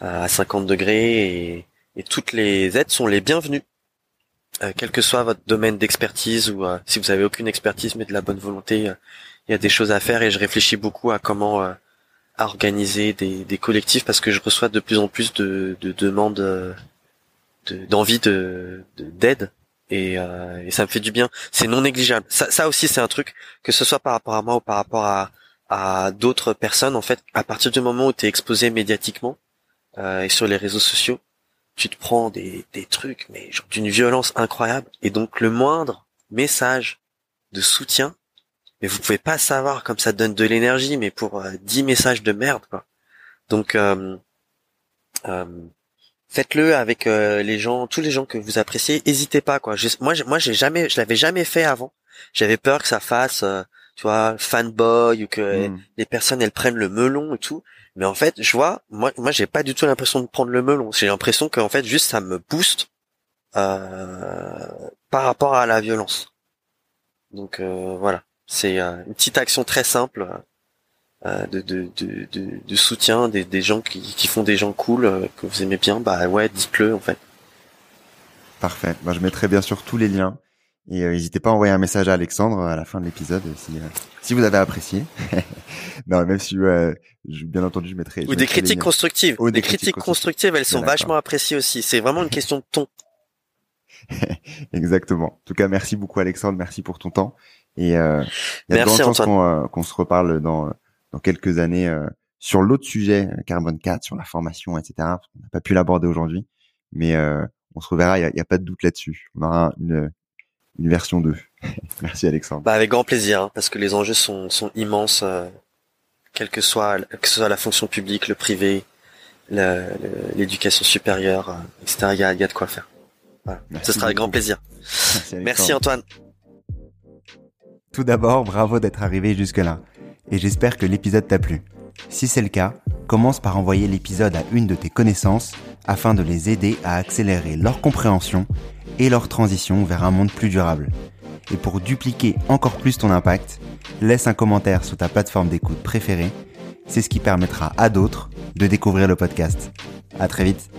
à 50 degrés et, et toutes les aides sont les bienvenues. quel que soit votre domaine d'expertise ou si vous avez aucune expertise mais de la bonne volonté, il y a des choses à faire et je réfléchis beaucoup à comment organiser des, collectifs parce que je reçois de plus en plus de, demandes d'envie de d'aide et, et, ça me fait du bien. C'est non négligeable. Ça, ça aussi c'est un truc que ce soit par rapport à moi ou par rapport à à d'autres personnes en fait à partir du moment où tu es exposé médiatiquement euh, et sur les réseaux sociaux tu te prends des, des trucs mais genre d'une violence incroyable et donc le moindre message de soutien mais vous pouvez pas savoir comme ça donne de l'énergie mais pour euh, 10 messages de merde quoi donc euh, euh, faites-le avec euh, les gens tous les gens que vous appréciez hésitez pas quoi moi moi j'ai jamais je l'avais jamais fait avant j'avais peur que ça fasse euh, tu vois, fanboy ou que hmm. les personnes elles prennent le melon et tout. Mais en fait, je vois, moi, moi, j'ai pas du tout l'impression de prendre le melon. J'ai l'impression qu'en fait, juste ça me booste euh, par rapport à la violence. Donc euh, voilà, c'est euh, une petite action très simple de, de, de, de, soutien des, des gens qui, qui font des gens cool que vous aimez bien. Bah ouais, dites-le en fait. Parfait. Moi, je mettrai bien sûr tous les liens. Et euh, n'hésitez pas à envoyer un message à Alexandre à la fin de l'épisode si, euh, si vous avez apprécié. non, même si euh, je, bien entendu je mettrai. Ou des critiques constructives. Ou des, critiques, constructives, elles sont vachement appréciées aussi. C'est vraiment une question de ton. Exactement. En tout cas, merci beaucoup Alexandre, merci pour ton temps. Et euh, il y a de grandes chances qu'on qu'on se reparle dans dans quelques années sur l'autre sujet, Carbone 4, sur la formation, etc. On n'a pas pu l'aborder aujourd'hui, mais on se reverra. Il n'y a, a, pas de doute là-dessus. On aura une une version 2. Merci Alexandre. Bah avec grand plaisir, hein, parce que les enjeux sont, sont immenses, euh, quelle que soit que ce soit la fonction publique, le privé, l'éducation supérieure, euh, etc. Il y a, y a, de quoi faire. Voilà. Ce sera avec grand plaisir. Merci, Antoine. Tout d'abord, bravo d'être arrivé jusque-là. Et j'espère que l'épisode t'a plu. Si c'est le cas, commence par envoyer l'épisode à une de tes connaissances afin de les aider à accélérer leur compréhension et leur transition vers un monde plus durable. Et pour dupliquer encore plus ton impact, laisse un commentaire sur ta plateforme d'écoute préférée. C'est ce qui permettra à d'autres de découvrir le podcast. À très vite.